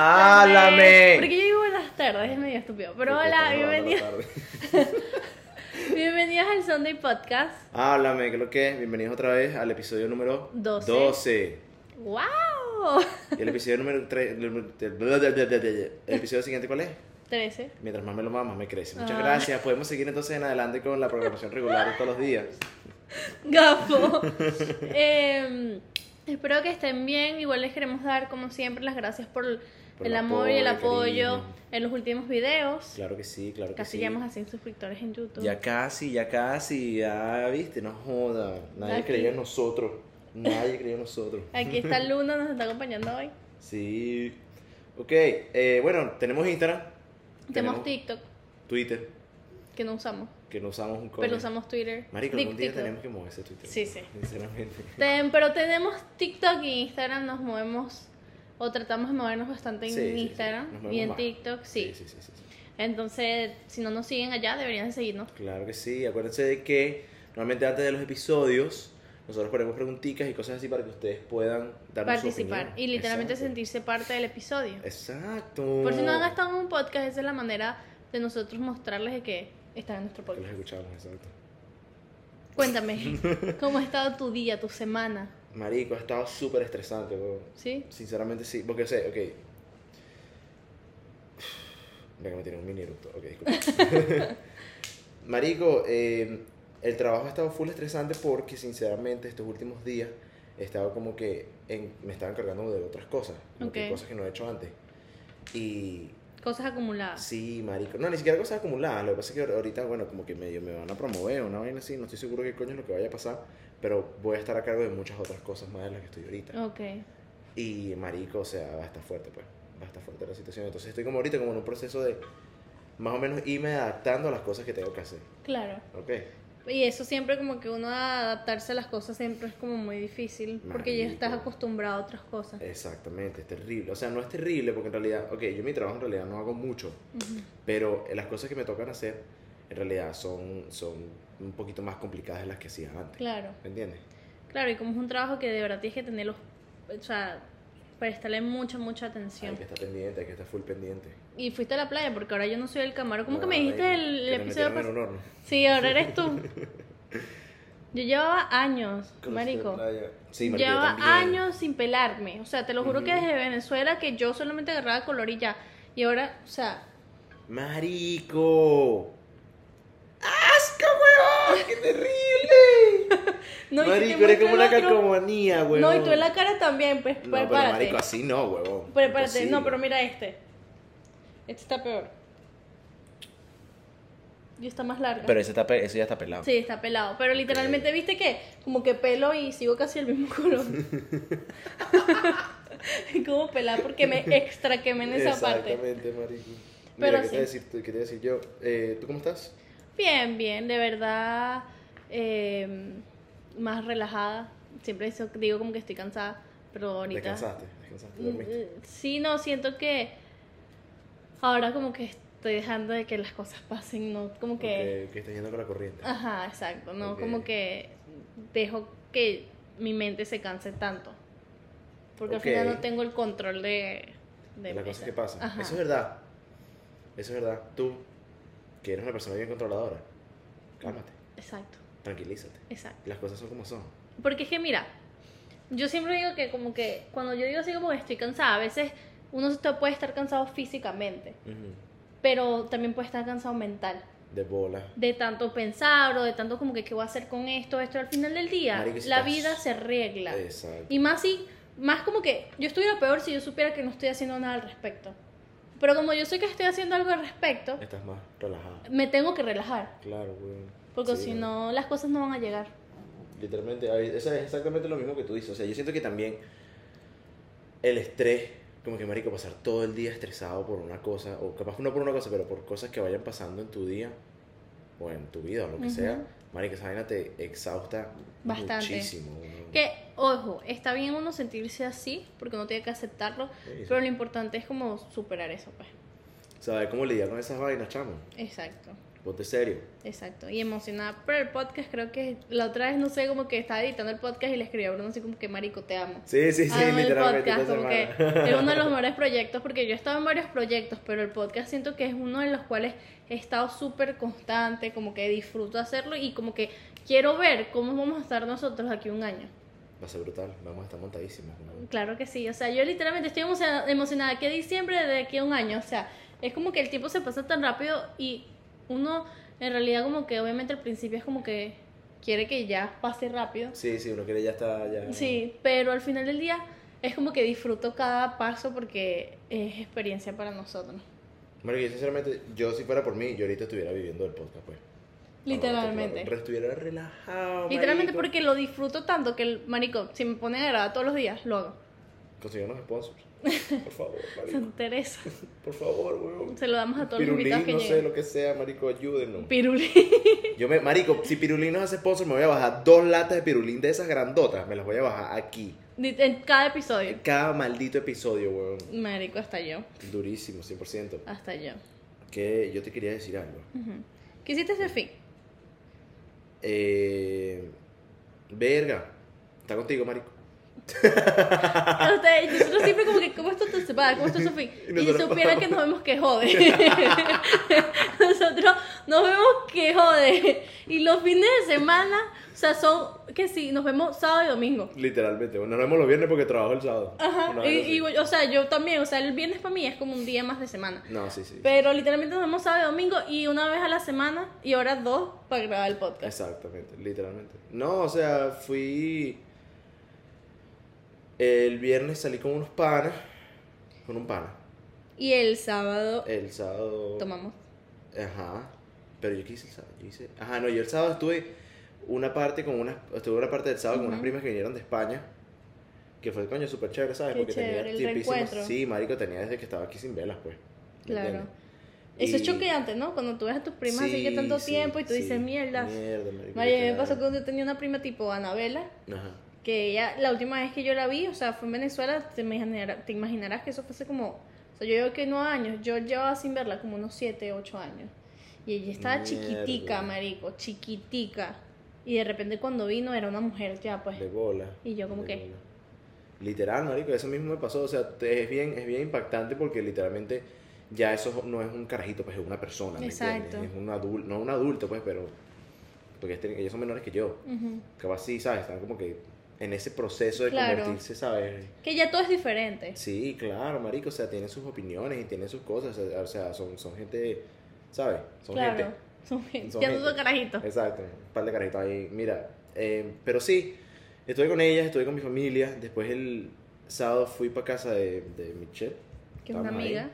¡Háblame! Porque yo digo buenas tardes, es medio estúpido. Pero Porque hola, bienvenidos, bienvenidos al Sunday Podcast. Háblame, ¿qué es lo que es? Bienvenidos otra vez al episodio número 12. 12. ¡Wow! Y el episodio número 3. El episodio siguiente, ¿cuál es? 13. Mientras más me lo mama, más me crece. Muchas Ah. gracias. Podemos seguir entonces en adelante con la programación regular de todos los días. Gafo. Em, espero que estén bien. Igual les queremos dar, como siempre, las gracias por, Por el el amor y el apoyo, cariño. en los últimos videos. Claro que sí, claro que Casi sí. llegamos a 100 suscriptores en YouTube. Ya casi, ya casi, ya viste, no joda. Nadie Aquí. creía en nosotros. Nadie creía en nosotros. Aquí está Luna, nos está acompañando hoy. Sí. Ok, eh, bueno, tenemos Instagram. Tenemos TikTok, Twitter, que no usamos. que no usamos un coño. Pero usamos Twitter. Marico, algún día TikTok. tenemos que mover ese Twitter. Sí, sí. Sinceramente. Ten- pero tenemos TikTok y Instagram, nos movemos, o tratamos de movernos bastante en Sí, sí, sí. Instagram y en más. TikTok, sí. Sí. Entonces, si no nos siguen allá, deberían de seguirnos. Claro que sí. Acuérdense de que normalmente antes de los episodios nosotros ponemos preguntitas y cosas así para que ustedes puedan darnos su Participar opinión. y literalmente Exacto. sentirse parte del episodio. Exacto. Por si no han estado en un podcast, esa es la manera de nosotros mostrarles de que están en nuestro Que los podcast. escuchamos, exacto. Cuéntame, ¿cómo ha estado tu día, tu semana? Marico, ha estado súper estresante. ¿Sí? Sinceramente sí, porque sé, ok. Venga, me tiene un mini eructo. Ok, disculpa. Marico, eh, el trabajo ha estado full estresante porque sinceramente estos últimos días he estado como que en- me estaba encargando de otras cosas, como que Ok. cosas que no he hecho antes. Y Cosas acumuladas. sí, marico, no, ni siquiera cosas acumuladas, lo que pasa es que ahorita, bueno, como que medio me van a promover una vaina así, no estoy seguro qué coño es lo que vaya a pasar, pero voy a estar a cargo de muchas otras cosas más de las que estoy ahorita. Ok. Y marico, o sea, va a estar fuerte, pues. Va a estar fuerte la situación. Entonces estoy como ahorita como en un proceso de más o menos irme adaptando a las cosas que tengo que hacer. Claro. ¿Ok? Y eso siempre como que uno adaptarse a las cosas siempre es como muy difícil porque ya estás acostumbrado a otras cosas. Exactamente, es terrible. O sea, no es terrible porque en realidad, ok, yo mi trabajo en realidad no hago mucho, pero las cosas que me tocan hacer en realidad son, son un poquito más complicadas de las que hacía antes. Claro. ¿Me entiendes? Claro, y como es un trabajo que de verdad tienes que tener los... O sea, prestarle mucha, mucha Hay atención. que estar pendiente, hay que estar full pendiente. Y fuiste a la playa porque ahora yo no soy el camarón. ¿Cómo que me dijiste el, que el me episodio pasado? Sí, ahora eres tú. Yo llevaba años, Con marico. Sí, marico, Llevaba años sin pelarme. O sea, te lo juro que desde Venezuela que yo solamente agarraba color y ya. Y ahora, o sea, Marico. ¡Asco, weón! ¡Qué terrible! no marico, eres como una calcomanía, weón. No, y tú en la cara también, pues No, pero marico, así no, weón. Prepárate, no, Imposible. pero mira este. Este está peor. Y está más larga. Pero ese, está pe- ese ya está pelado. Sí, está pelado. Pero literalmente, ¿viste que Como que pelo y sigo casi el mismo color. como pelar porque me extra quemé en esa parte. Exactamente, marico. Pero ¿qué, sí. te decir, ¿qué te a decir yo? Eh, ¿Tú cómo estás? Bien, bien, de verdad. eh, más relajada. Siempre digo como que estoy cansada, pero ahorita. ¿Descansaste? ¿Descansaste? Mm, ¿Dormiste? eh, Sí, no, siento que ahora como que estoy dejando de que las cosas pasen, ¿no? Como que... Que, que estás yendo con la corriente. Ajá, exacto, ¿no? Ok. Como que dejo que mi mente se canse tanto. Porque Ok. al final no tengo el control de... de las cosas que pasan. Ajá. Eso es verdad. Eso es verdad. Tú, que eres una persona bien controladora, cálmate, Exacto, tranquilízate. exacto. Las cosas son como son. Porque es que mira, yo siempre digo que como que cuando yo digo así como que estoy cansada, a veces uno puede estar cansado físicamente, pero también puede estar cansado mental. De bola. De tanto pensar o de tanto como que qué voy a hacer con esto, esto. Al final del día, la estás- vida se arregla. Exacto. Y más si, más como que yo estuviera peor si yo supiera que no estoy haciendo nada al respecto. Pero como yo sé que estoy haciendo algo al respecto, Estás más relajada. me tengo que relajar. Claro, güey. Porque Sí, si no, las cosas no van a llegar. Literalmente, eso es exactamente lo mismo que tú dices. O sea, yo siento que también el estrés, como que marico, pasar todo el día estresado por una cosa, o capaz no por una cosa, pero por cosas que vayan pasando en tu día, o en tu vida, o lo que Ujú. sea, marico, esa vaina te exhausta Bastante. muchísimo. Que, ojo, está bien uno sentirse así, porque uno tiene que aceptarlo, Sí, sí. pero lo importante es como superar eso, pues. Saber cómo lidiar con esas vainas, chamo. Exacto. Ponte serio. Exacto, y emocionada por el podcast, creo que la otra vez, no sé, como que estaba editando el podcast y le escribí a Bruno así como que, marico, te amo. Sí, sí, sí, el literalmente. podcast, esta como que es uno de los mejores proyectos, porque yo he estado en varios proyectos, pero el podcast siento que es uno de los cuales he estado súper constante, como que disfruto hacerlo y como que quiero ver cómo vamos a estar nosotros aquí un año. Va a ser brutal, vamos a estar montadísimos. ¿no? Claro que sí, o sea, yo literalmente estoy emocionada, emocionada que diciembre de aquí a un año, o sea, es como que el tiempo se pasa tan rápido y uno en realidad como que obviamente al principio es como que quiere que ya pase rápido, Sí, sí, uno quiere ya está ya. sí, pero al final del día es como que disfruto cada paso porque es experiencia para nosotros. Marico, yo sinceramente, yo si fuera por mí, yo ahorita estuviera viviendo el podcast, pues. Literalmente. Pero estuviera relajado. Literalmente marico. porque lo disfruto tanto que el marico, si me ponen a grabar todos los días, lo hago. Conseguir unos sponsors. Por favor, marico. Santa Teresa. Por favor, weón. Se lo damos a todos los invitados que no sé, lo que sea, marico, ayúdenos. Pirulín. Yo me, marico, si Pirulín nos hace sponsor, me voy a bajar dos latas de Pirulín de esas grandotas. Me las voy a bajar aquí. En cada episodio. Cada maldito episodio, weón. Marico, hasta yo. Durísimo, 100%. Hasta yo. Que yo te quería decir algo. ¿Qué hiciste ese fin? Eh, verga. Está contigo, marico. Ustedes, nosotros siempre como que, ¿cómo esto te separa? ¿Cómo esto se fin? Y Y supieran que nos vemos que jode. nosotros nos vemos que jode. Y los fines de semana, o sea, son que sí, nos vemos sábado y domingo. Literalmente. Bueno, nos vemos los viernes porque trabajo el sábado. Ajá. Y, o sea, yo también, o sea, el viernes para mí es como un día más de semana. No, sí, sí. Pero literalmente nos vemos sábado y domingo y una vez a la semana y ahora dos para grabar el podcast. Exactamente, literalmente. No, o sea, fui. El viernes salí con unos panas. Con un pana. Y el sábado El sábado. tomamos. Ajá. Pero yo qué hice el sábado. Yo hice. Ajá, no, yo el sábado estuve una parte con unas. Estuve una parte del sábado con unas primas que vinieron de España. Que fue coño súper chévere, ¿sabes? Qué Porque chévere, tenía reencuentro. Sí, marico, tenía desde que estaba aquí sin velas, pues. ¿me Claro. entiendes? Eso es choqueante, ¿no? Cuando tú ves a tus primas así que Sí, tanto sí, tiempo y tú sí. dices, mierda. Mierda, marico. María, me pasó cuando yo tenía una prima tipo Anabela, Ajá. Que ella, la última vez que yo la vi, o sea, fue en Venezuela, te, imaginarás, te imaginarás que eso fue hace como, o sea, yo llevo que nueve años, yo llevaba sin verla como unos siete, ocho años. Y ella estaba chiquitica, Mierda. marico, chiquitica. Y de repente cuando vino era una mujer ya, pues. De bola. Y yo como que- bola. Literal, marico, eso mismo me pasó. O sea, es bien, es bien impactante porque literalmente ya eso no es un carajito, pues es una persona, ¿me Exacto. entiendes? Es un adulto, no un adulto, pues, pero... Porque este- ellos son menores que yo. Ujú. Capaz sí, ¿sabes? Están como que en ese proceso de Claro. convertirse, ¿sabes? Que ya todo es diferente. Sí, claro, marico, o sea, tienen sus opiniones y tienen sus cosas, o sea, son, son gente, ¿sabes? Son claro. gente. Son gente. Son gente. son carajitos. Exacto, un par de carajitos ahí. Mira, eh, pero sí, estuve con ellas, estuve con mi familia. Después el sábado fui para casa de, de Michelle. Que es una ahí. amiga.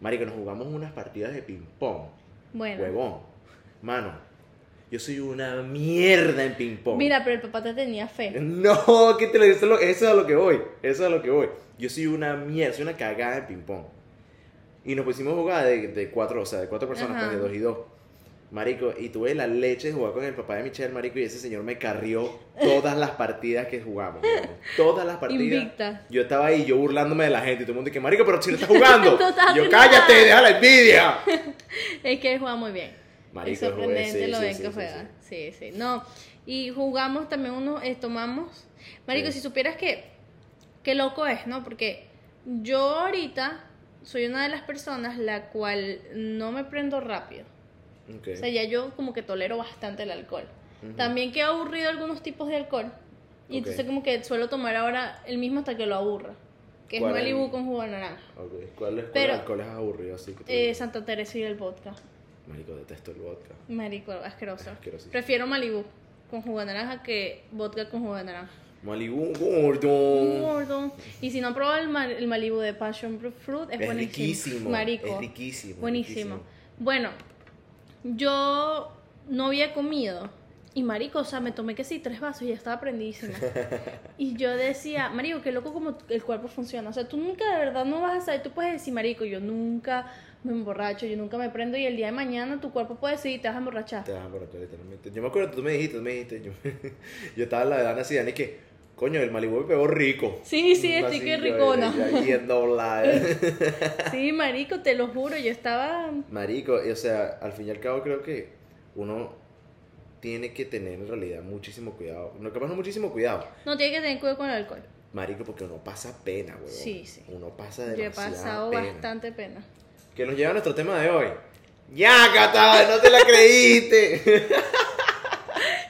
Marico, nos jugamos unas partidas de ping-pong. Bueno. Huevón. Mano, yo soy una mierda en ping-pong. Mira, pero el papá te tenía fe. No, que te lo eso, es lo- eso es a lo que voy. Eso es a lo que voy. Yo soy una mierda, soy una cagada en ping-pong. Y nos pusimos a jugar de, de cuatro, o sea, de cuatro personas, Ajá. pues de dos y dos. Marico, y tuve la leche de jugar con el papá de Michelle, marico, y ese señor me carrió todas las partidas que jugamos. Todas las partidas. Invicta. Yo estaba ahí, yo burlándome de la gente, y todo el mundo que, marico, pero si no estás jugando. No estás Y yo, cállate, nada". deja la envidia. Es que él juega muy bien. Marico, es sorprendente sí, lo bien sí, que sí, juega. Sí, sí, No, y jugamos también uno, eh, tomamos. Marico, si supieras que, qué loco es, ¿no? Porque yo ahorita soy una de las personas la cual no me prendo rápido. Ok. O sea, ya yo como que tolero bastante el alcohol. Ujú. También que he aburrido algunos tipos de alcohol. Y Ok. entonces como que suelo tomar ahora el mismo hasta que lo aburra. Que es ¿Cuál es Malibu con jugo de naranja. Ok, ¿Cuál es, cuál Pero- alcohol es aburrido así que tú Eh? Santa Teresa y el vodka. Marico, detesto el vodka. Marico, asqueroso. Prefiero Malibu con jugo de naranja que vodka con jugo de naranja. Malibu gordo. Gordo. Y si no han probado el, ma- el Malibu de Passion Fruit, es, Es buenísimo. riquísimo. Marico. Es riquísimo. Buenísimo. riquísimo. Bueno, yo no había comido. Y marico, o sea, me tomé que sí, tres vasos y ya estaba prendidísima. y yo decía, marico, qué loco como el cuerpo funciona. O sea, tú nunca de verdad no vas a saber, tú puedes decir, marico, yo nunca me emborracho, yo nunca me prendo y el día de mañana tu cuerpo puede decidir, te vas a emborrachar. Te vas a emborrachar literalmente. Yo me acuerdo, tú me dijiste, tú me dijiste. Yo, yo estaba en la edad así, Dani, que Coño, el Malibu me pegó rico. Sí, sí, estoy que ricona. Sí, marico, te lo juro, yo estaba... Marico, y, o sea, al fin y al cabo creo que uno tiene que tener en realidad muchísimo cuidado. No, capaz no muchísimo cuidado. No, tiene que tener cuidado con el alcohol. Marico, porque uno pasa pena, weón. Sí, sí. Uno pasa Yo he demasiada pasado pena. bastante pena. Que nos lleva a nuestro tema de hoy. ¡Ya, Cata! ¡No te la creíste!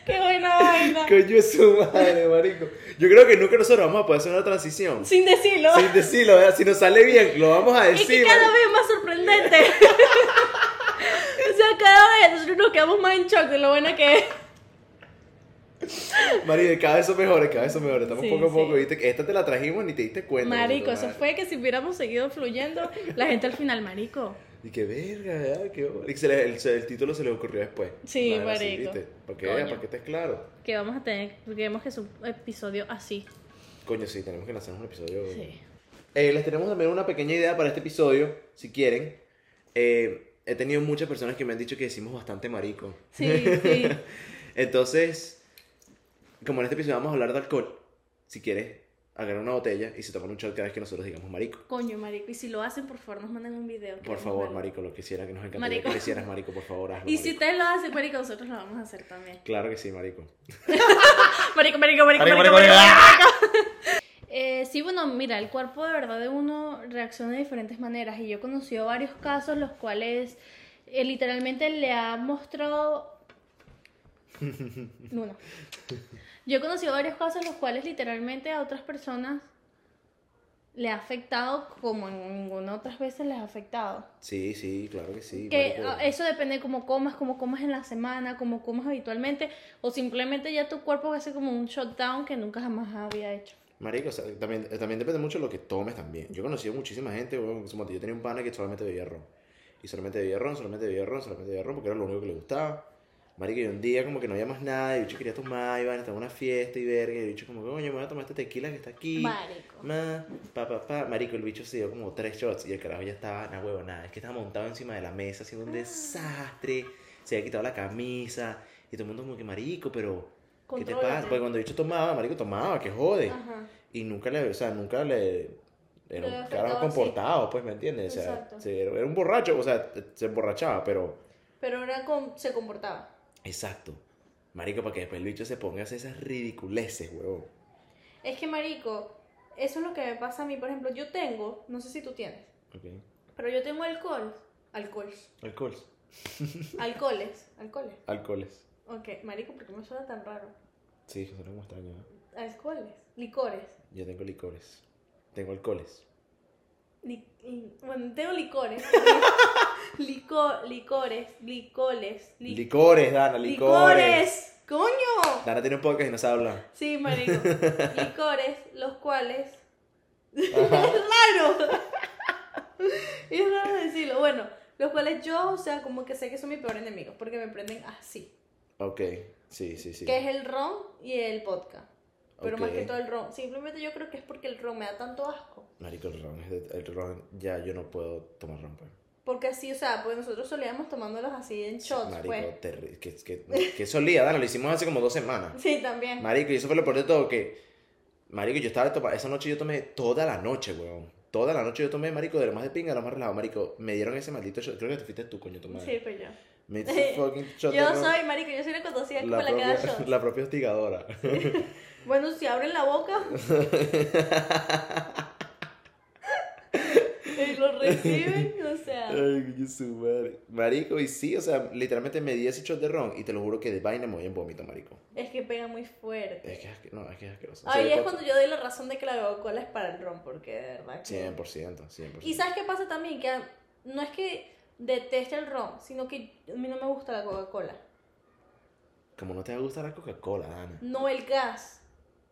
¡Qué buena vaina! Coño es su madre, marico. Yo creo que nunca nosotros vamos a poder hacer una transición. Sin decirlo. Sin decirlo, ¿verdad? Si nos sale bien, lo vamos a decir. que cada vez es más sorprendente. o sea, cada vez nosotros nos quedamos más en shock de lo buena que es. Marico, y cada vez son mejores, cada vez son mejores. Estamos Sí, poco a poco, sí. viste. Esta te la trajimos ni te diste cuenta. Marico, eso fue que si hubiéramos seguido fluyendo, la gente al final, marico. Y que verga, ¿verdad? Qué y se le- el, el título se le ocurrió después. Sí, así, marico. ¿viste? Para que para que estés claro. Que vamos a tener, queremos que es un episodio así. Coño, sí, tenemos que lanzar un episodio. Sí. Eh, les tenemos también una pequeña idea para este episodio, si quieren. Eh, he tenido muchas personas que me han dicho que decimos bastante marico. Sí, sí. Entonces, como en este episodio vamos a hablar de alcohol, si quieres, agarran una botella y se toman un shot cada vez que nosotros digamos marico. Coño, marico. Y si lo hacen, por favor, nos manden un video. Por favor, marico, lo quisiera que nos encantaría Marico. que le hicieras marico, por favor, hazlo. Y si ustedes lo hacen, marico, nosotros lo vamos a hacer también. Claro que sí, marico. Marico, marico, marico, Marico, marico, Eh, sí, bueno, mira, el cuerpo de verdad de uno reacciona de diferentes maneras y yo he conocido varios casos los cuales eh, literalmente le ha mostrado... Luna. Yo he conocido varios casos los cuales literalmente a otras personas le ha afectado como en ninguna otras veces les ha afectado. Sí, sí, claro que sí. Que marico. eso depende de cómo comas, cómo comas en la semana, cómo comas habitualmente, o simplemente ya tu cuerpo hace como un shutdown que nunca jamás había hecho. Marico, o sea, también, eh, también depende mucho de lo que tomes también. Yo he conocido muchísima gente, en momento, yo tenía un pana que solamente bebía ron. Y solamente bebía ron, solamente bebía ron, solamente bebía ron, porque era lo único que le gustaba. Marico, y un día como que no había más nada, y el bicho quería tomar, iban a estar en una fiesta y verga, y el bicho como, coño, me voy a tomar este tequila que está aquí. Marico. Ma, pa, pa, pa. Marico, el bicho se dio como tres shots y el carajo ya estaba, na huevo, nada. Es que estaba montado encima de la mesa haciendo un desastre. Se había quitado la camisa. Y todo el mundo como que, marico, pero... ¿Qué te pasa? Porque cuando el bicho tomaba, marico, tomaba, que jode. Ajá. Y nunca le, o sea, nunca le... Era un carajo comportado, pues, ¿me entiendes? O sea, se- era un borracho, o sea, se emborrachaba, pero... Pero ahora con- se comportaba. Exacto. Marico, para que después el bicho se ponga a hacer esas ridiculeces, huevón. Es que, marico, eso es lo que me pasa a mí. Por ejemplo, yo tengo, no sé si tú tienes, Ok. pero yo tengo alcohol. Alcohol. Alcohol. Alcoholes. Alcoholes. Alcoholes. Ok, marico, ¿por qué me suena tan raro? Sí, suena como extraño. ¿no? Alcoholes. Licores. Yo tengo licores. Tengo alcoholes. Li- bueno, tengo licores. Lico- licores, licoles, li- Licores, Dana, licores. licores. ¡Coño! Dana tiene un podcast y no sabe hablar. Sí, marico. Licores, los cuales. es raro. es raro decirlo. Bueno, los cuales yo, o sea, como que sé que son mis peores enemigos, porque me prenden así. Ok, sí, sí, sí. Que es el ron y el vodka. Pero más que todo el ron. Simplemente yo creo que es porque el ron me da tanto asco. Marico, el ron, es de- el ron, ya yo no puedo tomar ron, pues. Porque así, o sea, pues nosotros solíamos tomándolos así en shots, Marico, pues. que, que, que solía, Dana, lo hicimos hace como dos semanas. Sí, también. Marico, y eso fue lo peor de todo, que... Marico, yo estaba tomando... Esa noche yo tomé toda la noche, weón. Toda la noche yo tomé, marico, de lo más de pinga, de lo más relajado. Marico, me dieron ese maldito shot. Creo que te fuiste tú, coño, tu madre. Sí, pues yo. Me fucking shot Yo soy, marico, yo soy la conocida como la que da shots. la propia hostigadora. Bueno, si abren la boca y lo reciben, o sea. Ay, su madre. Marico, y sí, o sea, literalmente me di ese shot de ron y te lo juro que de vaina me voy en vómito, marico. Es que pega muy fuerte. Es que es no, es que es asqueroso. O sea, Ahí es cuando yo doy la razón de que la Coca-Cola es para el ron, porque de verdad que... 100%, 100%. Y ¿sabes qué pasa también? Que no es que deteste el ron, sino que a mí no me gusta la Coca-Cola. Como no te va a gustar la Coca-Cola, Ana. No el gas.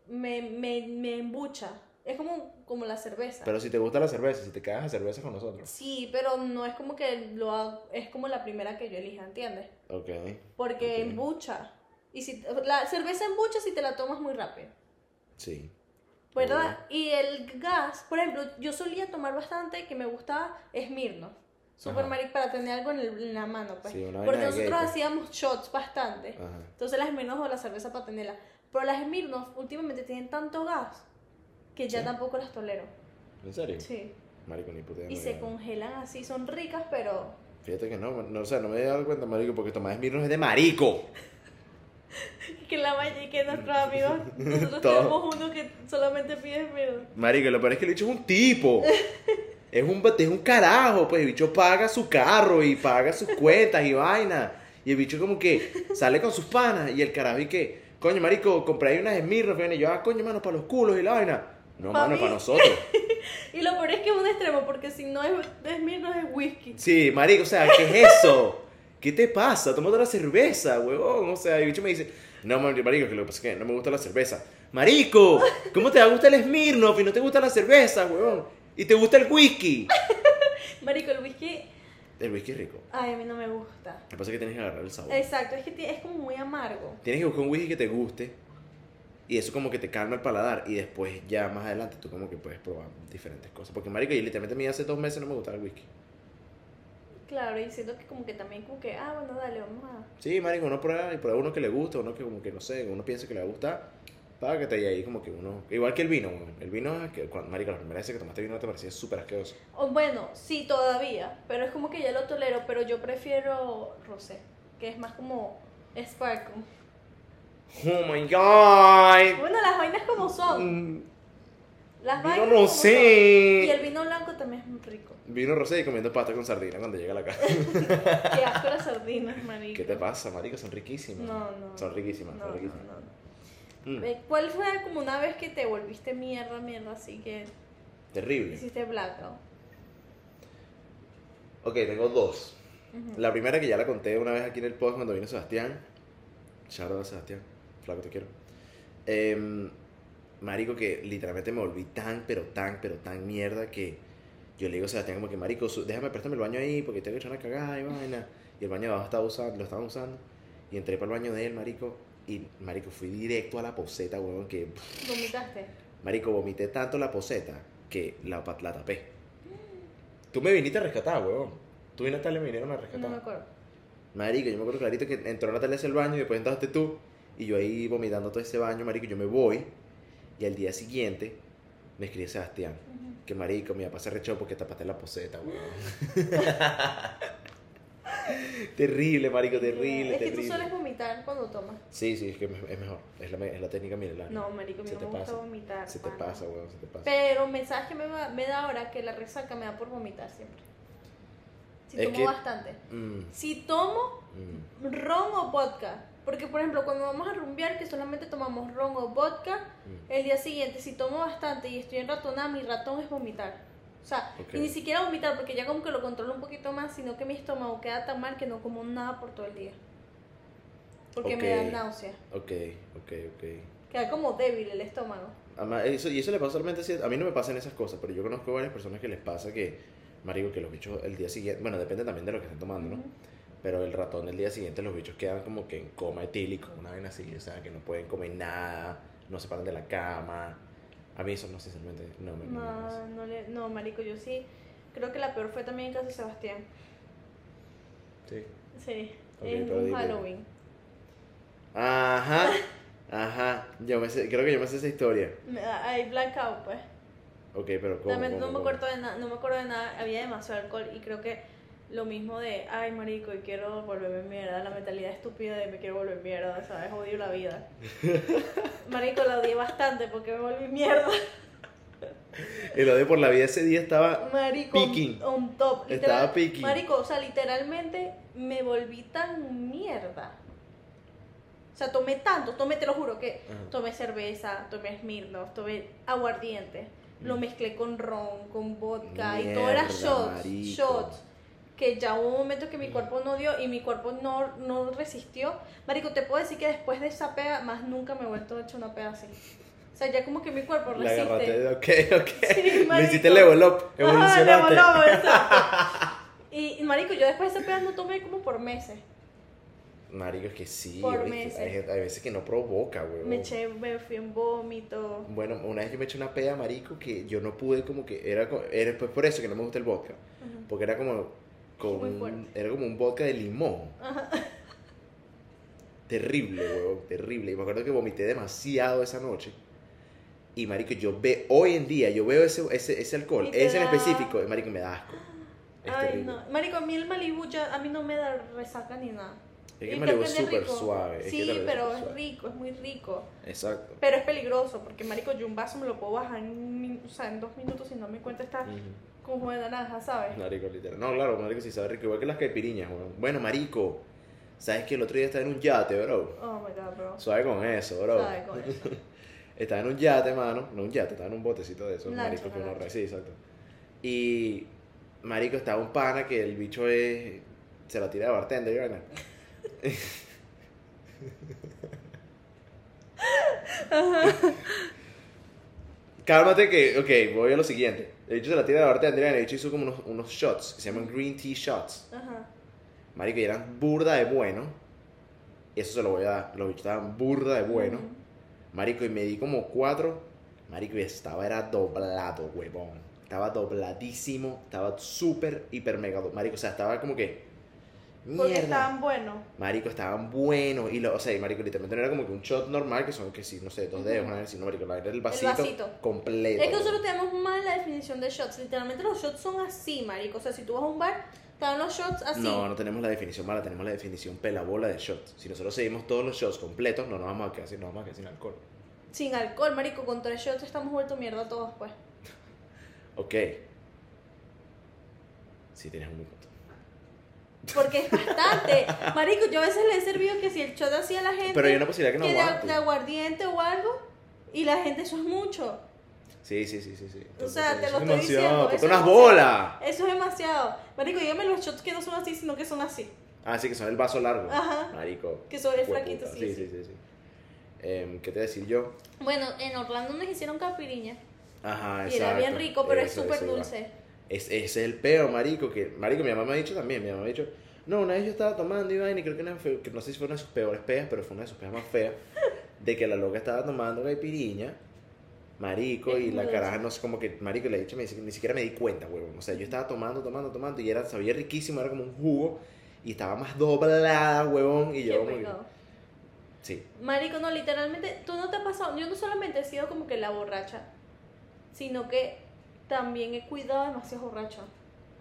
Me, me, me embucha. Es como, como la cerveza. Pero si te gusta la cerveza, si te cagas a cerveza con nosotros. Sí, pero no es como que lo hago- es como la primera que yo elija, ¿entiendes? Ok. Porque embucha. Y si la cerveza embucha si te la tomas muy rápido. Sí. ¿Verdad? Y el gas, por ejemplo, yo solía tomar bastante que me gustaba Smirnoff. Super maric para tener algo en, el- en la mano, pues. Sí, Porque de gay, nosotros pues. hacíamos shots bastante. Ajá. Entonces la Smirnoff o la cerveza para tenerla. Pero las Smirnoff últimamente tienen tanto gas que ya ¿Sí? tampoco las tolero. ¿En serio? Sí. Marico, ni puta Y se congelan así, son ricas, pero Fíjate que no, no, o sea, no me he dado cuenta, marico, porque Tomás Esmirno es de marico. que la mayoría que nuestros amigos, nosotros tenemos uno que solamente pide Smirnoff. Marico, lo peor es que el bicho es un tipo. Es un, es un carajo, pues el bicho paga su carro y paga sus cuentas y vaina. Y el bicho como que sale con sus panas y el carajo y que, coño, marico, compré ahí unas Esmirno, y yo, ah, coño, mano, para los culos y la vaina. No, mano, mí. para nosotros. Y lo peor es que es un extremo, porque si no es de Smirnoff es whisky. Sí, marico, o sea, ¿qué es eso? ¿Qué te pasa? Tómate la cerveza, huevón. O sea, el bicho me dice, no, marico, que lo que pasa es que no me gusta la cerveza. Marico, ¿cómo te va a gustar el Smirnoff y no te gusta la cerveza, huevón? Y te gusta el whisky. Marico, el whisky, El whisky es rico. ay, a mí no me gusta. Lo que pasa es que tienes que agarrar el sabor. Exacto, es que es como muy amargo. Tienes que buscar un whisky que te guste. Y eso como que te calma el paladar. Y después ya más adelante tú como que puedes probar diferentes cosas. Porque marico, yo literalmente a mí hace dos meses no me gustaba el whisky. Claro, y siento que como que también como que, ah, bueno, dale, vamos a... Sí, marico, uno prueba y prueba uno que le gusta, uno que como que no sé, uno piensa que le va a gustar. Págate y ahí como que uno... Igual que el vino, el vino, que, cuando, marico, la primera vez que tomaste vino te parecía súper asqueroso. O bueno, sí, todavía, pero es como que ya lo tolero, pero yo prefiero rosé, que es más como sparkle. Oh my god. Bueno, las vainas como son. Mm, Las Vino vainas como rosé. son. Y el vino blanco también es muy rico. Vino rosé y comiendo pasta con sardina cuando llega a la casa. Qué asco las sardinas, marico. ¿Qué te pasa, marico? Son riquísimas. No, no. Son riquísimas, No, son no, riquísimas. no, no. Mm, Eh, ¿Cuál fue como una vez que te volviste mierda, mierda, así que terrible. hiciste blackout? Ok, tengo dos. Ujú. La primera que ya la conté una vez aquí en el podcast cuando vino Sebastián. Shout a Sebastián. Flaco, te quiero. Em, marico, que literalmente me volví tan, pero tan, pero tan mierda que yo le digo a Sebastián como que, marico, déjame préstame el baño ahí porque tengo que echar una cagada y vaina. Y el baño de abajo estaba usando, lo estaban usando. Y entré para el baño de él, marico. Y, marico, fui directo a la poseta, weón, que... ¿Vomitaste? Marico, vomité tanto la poseta que la, la tapé. Tú me viniste a rescatar, weón. Tú y Natalia me vinieron a rescatar. No me acuerdo. Marico, yo me acuerdo clarito que entró Natalia hacia el baño y después entraste tú. Y yo ahí vomitando todo ese baño, marico, yo me voy. Y al día siguiente me escribe Sebastián. Que marico, mi papá se rechó porque tapaste la poseta, weón. terrible, marico, terrible, Es que terrible. tú sueles vomitar cuando tomas. Sí, sí, es que es mejor. Es la, es la técnica milenaria. No, marico, Se te me gusta pasa. vomitar. Se te pasa, weón, se te pasa. Pero mensaje que me, va- me da ahora que la resaca me da por vomitar siempre. Si Es tomo que- bastante. Mm, Si tomo mm, ron o vodka. Porque, por ejemplo, cuando vamos a rumbear, que solamente tomamos ron o vodka, mm. el día siguiente, si tomo bastante y estoy enratonada, mi ratón es vomitar. O sea, Ok. y ni siquiera vomitar, porque ya como que lo controlo un poquito más, sino que mi estómago queda tan mal que no como nada por todo el día. Porque me da náusea. Ok, ok, ok. Queda como débil el estómago. Además, eso, y eso le pasa solamente a mí no me pasan esas cosas, pero yo conozco varias personas que les pasa que, marico, que los bichos el día siguiente, bueno, depende también de lo que estén tomando, ¿no? Pero el ratón el día siguiente los bichos quedan como que en coma etílico, una vaina así, o sea, que no pueden comer nada, no se paran de la cama. A mí eso no, sinceramente, no me... no. No, no, le, no, marico, yo sí. Creo que la peor fue también en casa de Sebastián. Sí. Sí, Ok, en pero un. Halloween. Ajá, ajá, yo me sé, creo que yo me sé esa historia. Hay blackout, pues. Ok, pero ¿cómo? No me cómo? acuerdo de nada, no me acuerdo de nada, había demasiado alcohol y creo que lo mismo de, ay marico, y quiero volverme mierda, la mentalidad estúpida de me quiero volver mierda, ¿sabes? Odio la vida. marico, la odié bastante porque me volví mierda. El odio por la vida ese día estaba... Marico, on- Picking. on, top. Estaba picking. Marico, o sea, literalmente me volví tan mierda. O sea, tomé tanto, tomé, te lo juro, que Ajá. tomé cerveza, tomé Smirnoff, tomé aguardiente, lo Mm. mezclé con ron, con vodka y todo era shots, marico. shots. Que ya hubo un momento que mi cuerpo no dio y mi cuerpo no, no resistió. Marico, te puedo decir que después de esa pega, más nunca me he vuelto a echar una pega así. O sea, ya como que mi cuerpo La agarraste, resiste. ok, ok. Sí, marico. hiciste level up, Ajá, evolucionaste. le voló, exacto. Y, marico, yo después de esa pega no tomé como por meses. Marico, es que sí. Por meses. Hay, hay veces que no provoca, weón. Me eché, me fui en vómito. Bueno, una vez yo me eché una peda, marico, que yo no pude como que... Era, era pues por eso que no me gusta el vodka. Ujú. Porque era como... con Muy un- fuerte. era como un vodka de limón. terrible, huevón, terrible. Y me acuerdo que vomité demasiado esa noche. Y marico, yo ve, hoy en día, yo veo ese, ese, ese alcohol, ese en específico, y marico, me da asco. Es Ay, terrible. no. Marico, a mí el Malibu ya, a mí no me da resaca ni nada. Es que el Malibu es súper suave. es que Sí, es pero es rico, es muy rico. Exacto. Pero es peligroso, porque marico, yo un vaso me lo puedo bajar en, o sea, en dos minutos si no me cuenta está. Con jugo de naranja, ¿sabes? Marico, literal. No, claro, marico sí sabe rico. Igual que las caipiriñas, weón. Bueno, marico, ¿sabes que el otro día estaba en un yate, bro? Oh my god, bro. Suave con eso, bro. ¿Sabes con eso? Estaba en un yate, mano. No un yate, estaba en un botecito de. Lancha, marico, que re- Sí, exacto. Y, marico, estaba un pana que el bicho es... Se la tira de bartender, y vaina. Cálmate que, ok, voy a lo siguiente. El bicho se la tira de bartender, y vaina, el bicho hizo como unos, unos shots, que se llaman green tea shots. Ajá. Marico, y eran burda de bueno. Eso se lo voy a dar. Los bichos estaban burda de bueno. Marico, y me di como cuatro. Marico, y estaba, era doblado, huevón. Estaba dobladísimo. Estaba súper, hiper, mega. do- Marico, o sea, estaba como que. Porque Mierda. estaban buenos. Marico, estaban buenos. Y lo, o sea, y marico, literalmente no era como que un shot normal, que son que sí, no sé, dos dedos, una vez, sino, marico, la- era el vasito, vasito. completo. Es que nosotros tenemos mal la definición de shots. Literalmente los shots son así, marico. O sea, si tú vas a un bar, te dan los shots así. No, no tenemos la definición mala, tenemos la definición pelabola de shots. Si nosotros seguimos todos los shots completos, no nos vamos a quedar sin, no vamos a quedar sin alcohol. Sin alcohol, marico. Con tres shots estamos vuelto mierda todos, pues. Ok. Sí, tienes un punto. Porque es bastante. Marico, yo a veces le he servido que si el shot así a la gente. Pero hay una posibilidad que no que aguante. de aguardiente o algo. Y la gente, eso es mucho. Sí, sí, sí, sí, sí. O sea, te lo es estoy diciendo. eso es unas bolas. Eso es demasiado. Marico, dígame los shots que no son así, sino que son así. Ah, sí, que son el vaso largo. Ajá. Marico. Que son el flaquito, sí, Sí, sí. sí, sí. Em, ¿Qué te voy a decir yo? Bueno, en Orlando nos hicieron capiriña. Ajá, Y era exacto. bien rico, pero es súper iba. Es, ese es el peo, marico, que, marico, mi mamá me ha dicho también, mi mamá me ha dicho, no, una vez yo estaba tomando y vaina, y creo que, una que no sé si fue una de sus peores peas, pero fue una de sus peas más feas, de que la loca estaba tomando caipiriña, marico, y la caraja, no sé, como que, marico, le he dicho, me dice, ni siquiera me di cuenta, huevón, o sea, yo estaba tomando, tomando, tomando, y era, sabía riquísimo, era como un jugo, y estaba más doblada, huevón, y yo como que, sí, Marico, no, literalmente, tú no te has pasado. Yo no solamente he sido como que la borracha, sino que también he cuidado demasiado borracha.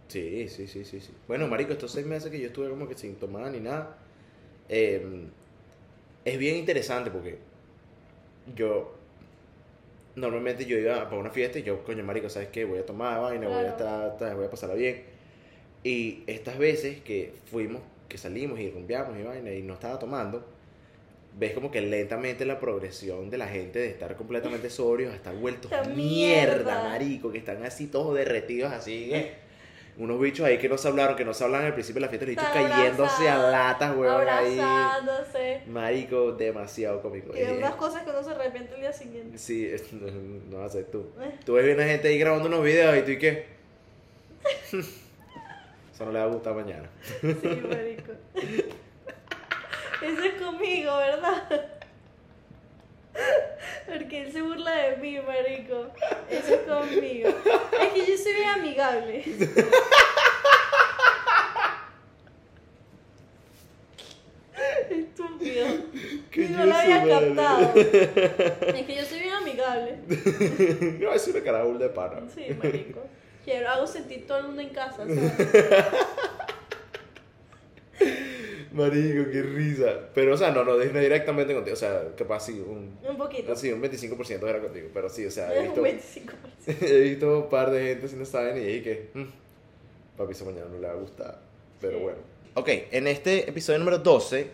Sí, sí, sí, sí, sí. Bueno, marico, estos seis meses que yo estuve como que sin tomar ni nada, eh, es bien interesante porque yo, normalmente yo iba para una fiesta y yo, coño, marico, ¿sabes qué? Voy a tomar vaina, voy a estar, voy a pasarla bien. Y estas veces que fuimos, que salimos y rumbeamos y vaina y no estaba tomando, ves como que lentamente la progresión de la gente de estar completamente sobrios a estar vueltos mierda, mierda. marico, que están así todos derretidos, así que unos bichos ahí que no se hablaron, que no se hablaban al principio de la fiesta, los bichos cayéndose a latas, huevón, ahí. Marico, demasiado cómico. Y Eh, unas cosas que uno se arrepiente el día siguiente. Sí, no, no ser tú. Eh. Tú ves una gente ahí grabando unos videos y tú y qué. Eso no le va a gustar mañana. Sí, marico. Eso es conmigo, ¿verdad? Porque él se burla de mí, marico. Eso es conmigo. Es que yo soy bien amigable. Estúpido. Que Y no lo había madre. captado. Es que yo soy bien amigable. No, es una carabul de pana. Sí, marico. Quiero, hago sentir todo el mundo en casa, ¿sabes? Marico, qué risa. Pero, o sea, no, no, no directamente contigo. O sea, capaz sí, un, Un poquito. sí, un 25% era contigo. Pero sí, o sea, he visto, un 25%. he visto un par de gente haciendo esta vaina y ahí que, mm, papi, eso mañana no le va a gustar. Pero Sí. bueno. Ok, en este episodio número 12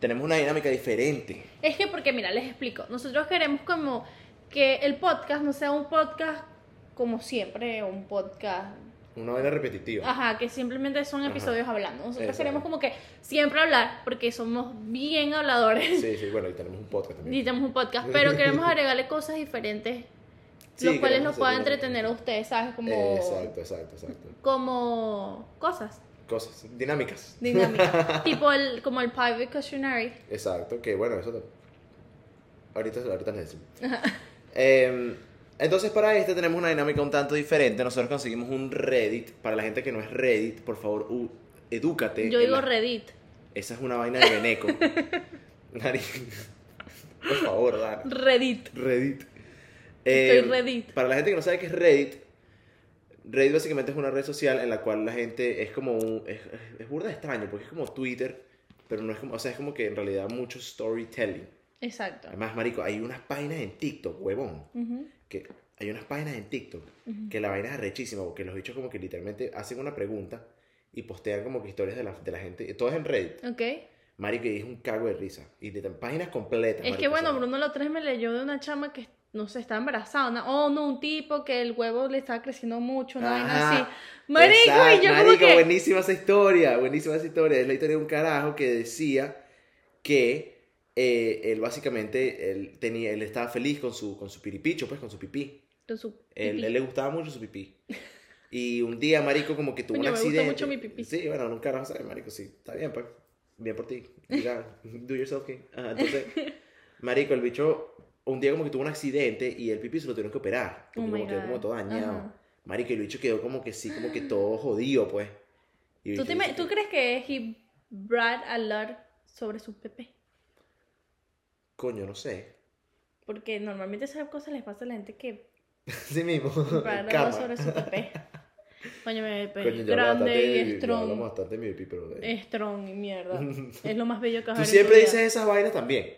tenemos una dinámica diferente. Es que porque, mira, les explico. Nosotros queremos como que el podcast no sea un podcast como siempre, un podcast. Una vaina repetitiva. Ajá, que simplemente son Ajá. episodios hablando. Nosotros Exacto. queremos como que siempre hablar porque somos bien habladores Sí, sí, bueno, y tenemos un podcast y también. tenemos un podcast, pero queremos agregarle cosas diferentes, Sí, los cuales los puedan entretener a ustedes, ¿sabes? Como, Exacto, exacto, exacto. como cosas Cosas dinámicas. dinámicas. tipo el, como el private questionnaire. Exacto, que bueno, eso ahorita, ahorita les decimos. Entonces para este tenemos una dinámica un tanto diferente. Nosotros conseguimos un Reddit. Para la gente que no es Reddit, por favor, u- edúcate. Yo digo la- Reddit. Esa es una vaina de Beneco. Por favor, Dana. Reddit. Reddit. Estoy Eh, Reddit. Para la gente que no sabe qué es Reddit, Reddit básicamente es una red social en la cual la gente es como un. Es, burda extraño, porque es como Twitter, pero no es como. O sea, es como que en realidad mucho storytelling. Exacto. Además, Marico, hay unas páginas en TikTok, huevón. Ujú. Que hay unas páginas en TikTok que la vaina es arrechísima, porque los bichos como que literalmente hacen una pregunta y postean como que historias de la, de la gente. Todo es en Reddit. Ok. Marico, y es un cago de risa. Y de páginas completas. Es que bueno, Bruno la otra vez me leyó de una chama que no sé, está embarazada. una- oh, no, un tipo que el huevo le estaba creciendo mucho, una vaina así. Marico, y yo como marico, que. buenísima esa historia, buenísima esa historia. Es la historia de un carajo que decía que eh, él básicamente, él, tenía, él estaba feliz con su, con su piripicho, pues con su pipí. Con su Él, pipí. él le gustaba mucho su pipí. Y un día, marico, como que tuvo Coño, un me gusta accidente. mucho mi pipí. Sí, bueno, un carajo sabe, marico, sí. Está bien, pues. Bien por ti. Diga, do yourself king. Ajá, entonces, marico, el bicho un día como que tuvo un accidente y el pipí se lo tuvieron que operar. Porque Oh como quedó como todo dañado. Ajá. Marico, el bicho quedó como que sí, como que todo jodido, pues. ¿Tú, te me- ¿Tú crees que he brag a lot sobre su pepe? Coño, no sé. Porque normalmente esas cosas les pasa a la gente que Sí mismo. brag a Karma. lot sobre su. Coño, pepe Coño, grande y strong. bastante mi pero... Strong y mierda. es lo más bello que vas a Tú siempre dices esas vainas también.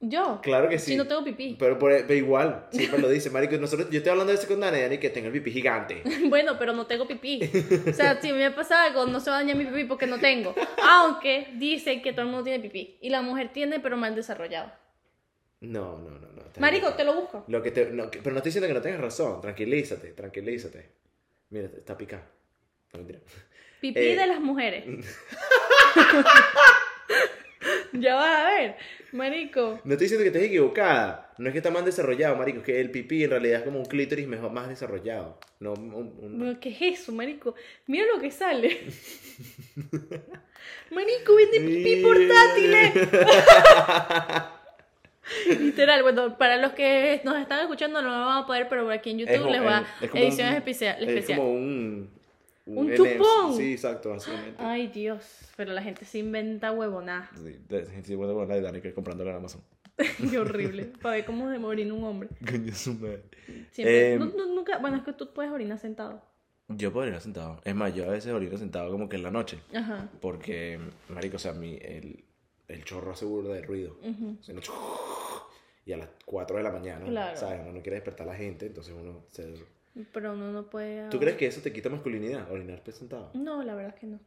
Yo. Claro que sí. Si no tengo pipí. Pero, por- pero igual, siempre lo dice, marico. Nosotros, yo estoy hablando de eso con Dani, que tenga el pipí gigante. Bueno, pero no tengo pipí. O sea, si me pasa algo, no se va a dañar mi pipí porque no tengo. Aunque dicen que todo el mundo tiene pipí. Y la mujer tiene, pero mal desarrollado. No, no, no, no. Marico, bien. te lo busco. Lo que te, no, que- pero no estoy diciendo que no tengas razón. Tranquilízate, tranquilízate. Mira, está picado. No, mentira. Pipí Eh. de las mujeres. ya vas a ver, marico. No estoy diciendo que estés equivocada. No es que está más desarrollado, marico. Es que el pipí en realidad es como un clítoris mejor, más desarrollado. No, un- un- Bueno, ¿Qué es eso, marico? Mira lo que sale. Marico, vende pipí portátiles. Literal, bueno, para los que nos están escuchando no lo van a poder, pero aquí en YouTube como- les va es- es como ediciones un- especial. Es como un... Un NF. chupón. Sí, exacto, básicamente. Ay, Dios, pero la gente se inventa huevonada. Sí, de- sí, bueno, bueno, la de Dani que comprándolo en Amazon. Qué horrible. Para ver cómo se orina un hombre. Coño, su madre. Siempre. Em, nu- nu- nunca, bueno, es que tú puedes orinar sentado. Yo puedo orinar sentado. Es más, yo a veces orino sentado como que en la noche. Ajá. Porque, marico, o sea, mi, el, el chorro hace burda de ruido. ujú. O sea, no- y a las 4 de la mañana, Claro. ¿sabes? Uno no quiere despertar a la gente, entonces uno se... Pero uno no puede. ¿Tú crees que eso te quita masculinidad, orinar pues sentado? No, la verdad es que no.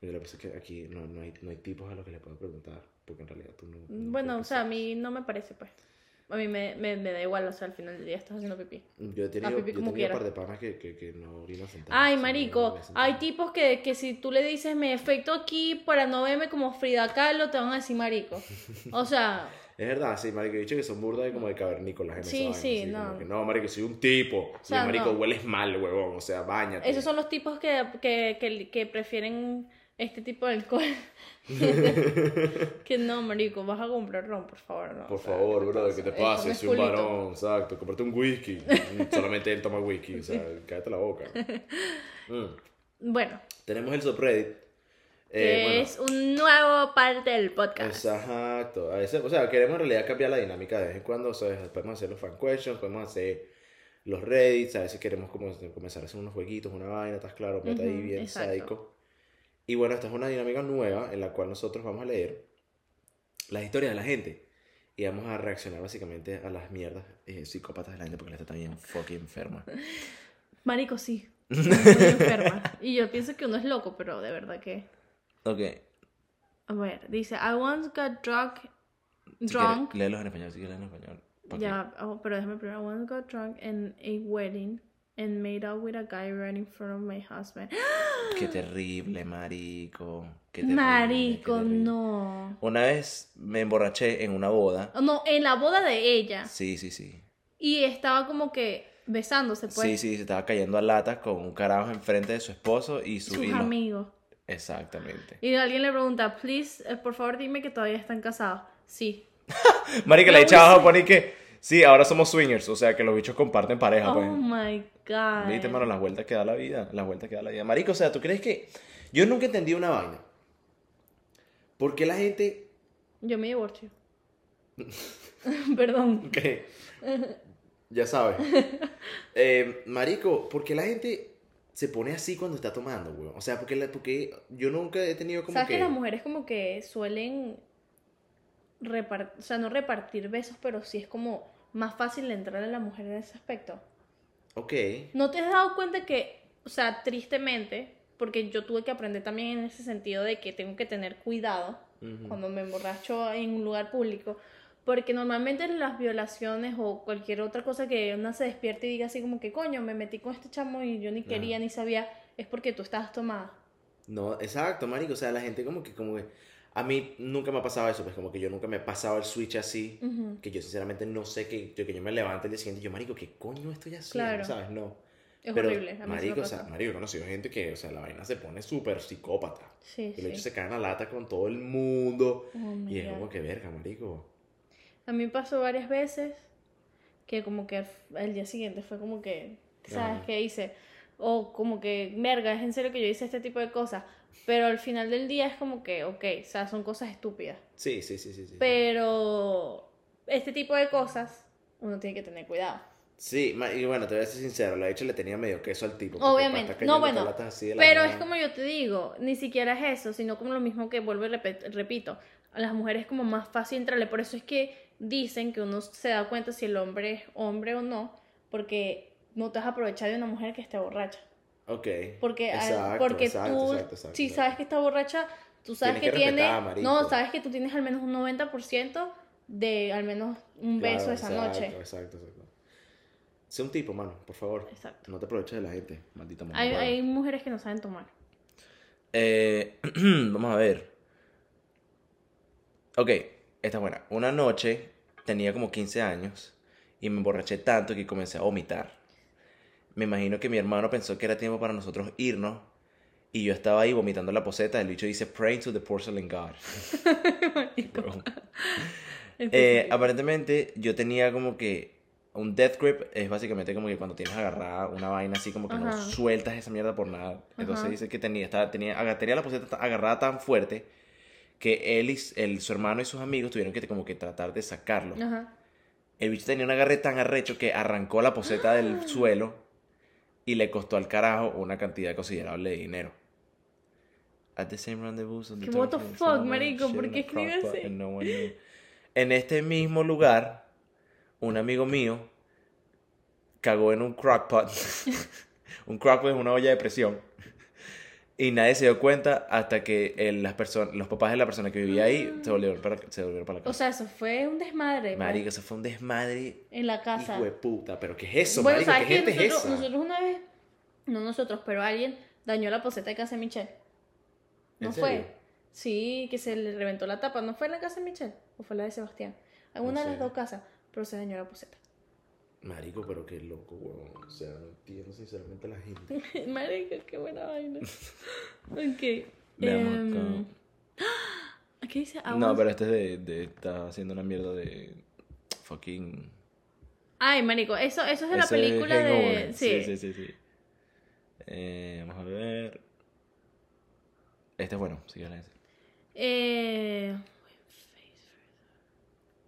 Yo lo que pasa es que aquí no, no, hay, no hay tipos a los que le puedo preguntar, porque en realidad tú no... no Bueno, o sea, a mí no me parece, pues. A mí me, me, me da igual, o sea, al final del día estás haciendo pipí. Yo he tenido, pipí yo como tenido un par de panas que, que, que no orinan sentado. Ay, marico, hay tipos que, que si tú le dices me efecto aquí para no verme como Frida Kahlo, te van a decir marico. O sea, Es verdad, sí, marico, he dicho que son burdas como de cavernícolas en esa Sí, vaina, sí, así, no. como que, no, marico, soy un tipo. O sea, marico, no. hueles mal, huevón, o sea, bañate. esos son los tipos que, que, que, que prefieren este tipo de alcohol. que no, marico, vas a comprar ron, por favor. No, Por o sea, favor, ¿qué brother? ¿qué te pasa? Soy un varón, exacto. Comprate un whisky. Solamente él toma whisky, o sea, cállate la boca. Mm. Bueno, Tenemos el subreddit. Que Eh, bueno, es un nuevo parte del podcast. Exacto. A veces, o sea, queremos en realidad cambiar la dinámica de vez en cuando. Sea, podemos hacer los fan questions, podemos hacer los reddits. A veces queremos como comenzar a hacer unos jueguitos, una vaina, estás claro, meta ahí Ujú, bien exacto. sádico. Y bueno, esta es una dinámica nueva en la cual nosotros vamos a leer las historias de la gente. Y vamos a reaccionar básicamente a las mierdas eh, psicópatas de la gente porque la gente está bien fucking enferma. Marico, sí. Muy enferma. Y yo pienso que uno es loco, pero de verdad que. Ok. A ver, dice: I once got drunk. Si drunk. quieres, léelos en español, si quieres léelos en español. Ya, oh, pero déjame primero. I once got drunk in a wedding and made out with a guy right in front of my husband. Qué terrible, marico. Qué terrible, Marico, qué terrible. no. Una vez me emborraché en una boda. No, en la boda de ella. Sí, sí, sí. Y estaba como que besándose, pues. Sí, sí, se estaba cayendo a latas con un carajo enfrente de su esposo y su Sus y los- amigos. Exactamente. Y alguien le pregunta, please, eh, por favor dime que todavía están casados. Sí. Marica, Yo le echa hice- abajo a poner que sí, ahora somos swingers, o sea que los bichos comparten pareja, Oh pues. my god. Viste, mano, las vueltas que da la vida, las vueltas que da la vida. Marico, o sea, ¿tú crees que yo nunca entendí una vaina? ¿Por qué la gente Yo me divorcio. Perdón. Ok. Ya sabes. Eh, marico, ¿por qué la gente se pone así cuando está tomando, güey? O sea, porque, la- porque yo nunca he tenido como ¿Sabes que... que... las mujeres como que suelen repartir, o sea, no repartir besos, pero sí es como más fácil entrar a la mujer en ese aspecto? Ok. ¿No te has dado cuenta que, o sea, tristemente, porque yo tuve que aprender también en ese sentido de que tengo que tener cuidado cuando me emborracho en un lugar público, porque normalmente las violaciones o cualquier otra cosa que una se despierte y diga así como que coño, me metí con este chamo y yo ni quería Ajá. ni sabía, es porque tú estabas tomada. No, exacto, marico. O sea, la gente como que, como que... A mí nunca me ha pasado eso, pues como que yo nunca me he pasado el switch así. Ujú. Que yo sinceramente no sé que, que yo me levante el día siguiente y yo, marico, ¿qué coño estoy haciendo? Claro. ¿Sabes? No. Es Pero, horrible. A marico, o sea, marico, he conocido gente que, o sea, la vaina se pone súper psicópata. Sí, Y sí. se caen a lata con todo el mundo. Oh y es como que verga, marico. A mí pasó varias veces que como que al día siguiente fue como que, ¿sabes Ajá. qué hice? O como que, verga, es en serio que yo hice este tipo de cosas. Pero al final del día es como que, ok, o sea, son cosas estúpidas. Sí, sí, sí, sí. sí. Pero este tipo de cosas uno tiene que tener cuidado. Sí, y bueno, te voy a ser sincero, la hecha le tenía medio queso al tipo. Obviamente. No, bueno. Pero nada. es como yo te digo, ni siquiera es eso, sino como lo mismo que vuelvo y repito. A las mujeres es como más fácil entrarle. Por eso es que dicen que uno se da cuenta si el hombre es hombre o no, porque no te vas a aprovechar de una mujer que esté borracha. Ok. Porque, al- Exacto, porque exacto, tú, exacto, si sabes que está borracha, tú sabes Tienes que, que tiene. marico. No, sabes que tú tienes al menos un 90% de al menos un Claro, beso esa noche. Exacto, exacto. Sé un tipo, mano, por favor. Exacto. No te aproveches de la gente, maldita mujer. Hay, hay mujeres que no saben tomar. Eh, vamos a ver. Ok, esta es buena. Una noche tenía como 15 años y me emborraché tanto que comencé a vomitar. Me imagino que mi hermano pensó que era tiempo para nosotros irnos y yo estaba ahí vomitando la poseta. El bicho dice, Pray to the porcelain god. Eh, aparentemente yo tenía como que un death grip es básicamente como que cuando tienes agarrada una vaina así como que no Ajá. sueltas esa mierda por nada. Entonces Ajá. dice que tenía, estaba, tenía, la poseta ta- agarrada tan fuerte que él y su hermano y sus amigos tuvieron que como que tratar de sacarlo. Ajá. El bicho tenía un agarre tan arrecho que arrancó la poseta del suelo y le costó al carajo una cantidad considerable de dinero. At the same rendezvous on the ¿Qué what the 20th, fuck, someone marico? ¿Por qué no. En este mismo lugar, un amigo mío cagó en un crockpot. un crockpot es una olla de presión. Y nadie se dio cuenta hasta que el- las personas, los papás de la persona que vivía ahí se volvieron para, se volvieron para la O casa. sea, eso fue un desmadre. pues, Marico, eso fue un desmadre. en la casa. Hijo de puta, pero ¿qué es eso, bueno, marico? ¿sabes ¿Qué qué? gente es Nosotros, esa? nosotros una vez, no nosotros, pero alguien dañó la poseta de casa de Michelle. ¿No ¿En fue? serio? Sí, que se le reventó la tapa. ¿No fue la casa de Michelle? ¿O fue la de Sebastián? Alguna de las dos casas, pero se dañó la poseta. Marico, pero qué loco, weón. O sea, no entiendo sinceramente a la gente. Marica, qué buena vaina. ok. Veamos em, Aquí dice No, aguas- pero este es de, de. Está haciendo una mierda de. Fucking. Ay, marico, eso, eso es de la Ese película de... Sí. Sí, sí, sí. sí. Eh, vamos a ver. Este es bueno, sigue la Eh...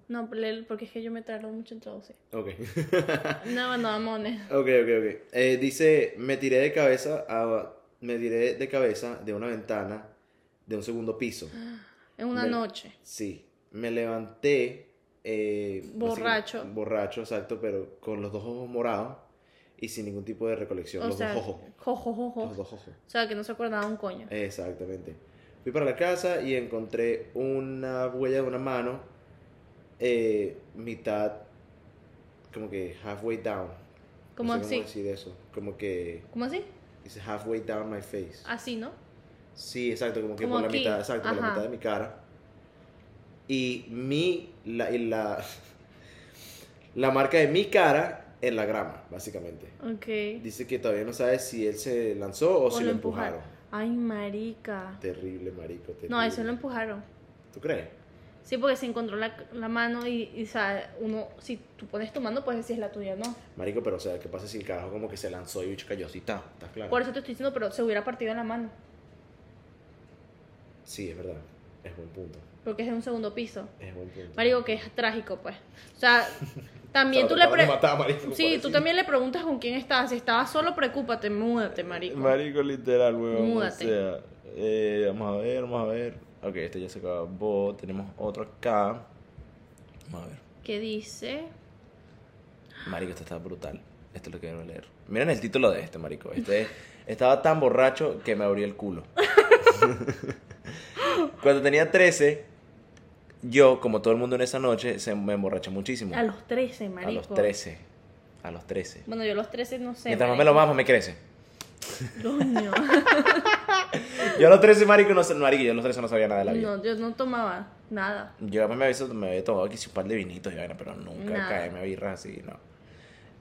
No, porque es que yo me tardo mucho en traducir. Ok. No, no, mamones. Ok, ok, ok. Eh, dice, me tiré de cabeza a, me tiré de cabeza de una ventana de un segundo piso. En una Me- noche. Sí. Me levanté. eh, Borracho. Borracho, exacto, pero con los dos ojos morados y sin ningún tipo de recolección. O los sea, dos ojos. jojo, jojo. Los dos ojos. O sea, que no se acordaba un coño. Exactamente. Fui para la casa y encontré una huella de una mano, eh, mitad, como que halfway down. ¿Cómo no sé así? cómo decir eso. Como que ¿Cómo así? dice halfway down my face. Así, ¿no? Sí, exacto, como que Como por la mitad, exacto, por la mitad de mi cara. Y mi, la, y la, la marca de mi cara en la grama, básicamente. Ok. Dice que todavía no sabe si él se lanzó o, si lo empujaron. Ay, marica. Terrible, marico. Terrible. No, eso lo empujaron. ¿Tú crees? Sí, porque se encontró la, la mano y, y, o sea, uno, si tú pones tu mano, puedes decir es la tuya, ¿no? Marico, pero o sea, ¿qué pasa si el carajo como que se lanzó y bicho cayó así? ¿Está ¿Estás claro? Por eso te estoy diciendo, pero se hubiera partido la mano. Sí, es verdad. Es buen punto. porque es en un segundo piso. Es buen punto. Marico, que es trágico, pues. O sea, también O sea, tú le trataban de pre- matar a Marico, Sí, tú también le preguntas con quién estás. Si estabas solo, preocúpate, múdate, marico. Marico, literal, weón. Múdate. O sea, eh, vamos a ver, vamos a ver. Ok, este ya se acabó. Tenemos otro acá. Vamos a ver. ¿Qué dice? Marico, este está brutal. Esto lo quiero leer. Miren el título de este, marico. Este estaba tan borracho que me abrió el culo. Cuando tenía 13, yo, como todo el mundo en esa noche, se me emborraché muchísimo. A los 13, marico. A los 13. A los 13. Bueno, yo a los 13 no sé. Mientras más me lo marico. mamo, me crece. Coño. Yo a los 13, marico, no marico, yo a los 13 no sabía nada de la vida. No, yo no tomaba nada. Yo me había, me había tomado aquí un par de vinitos y vaina, pero nunca Nada. caerme a birras así, no.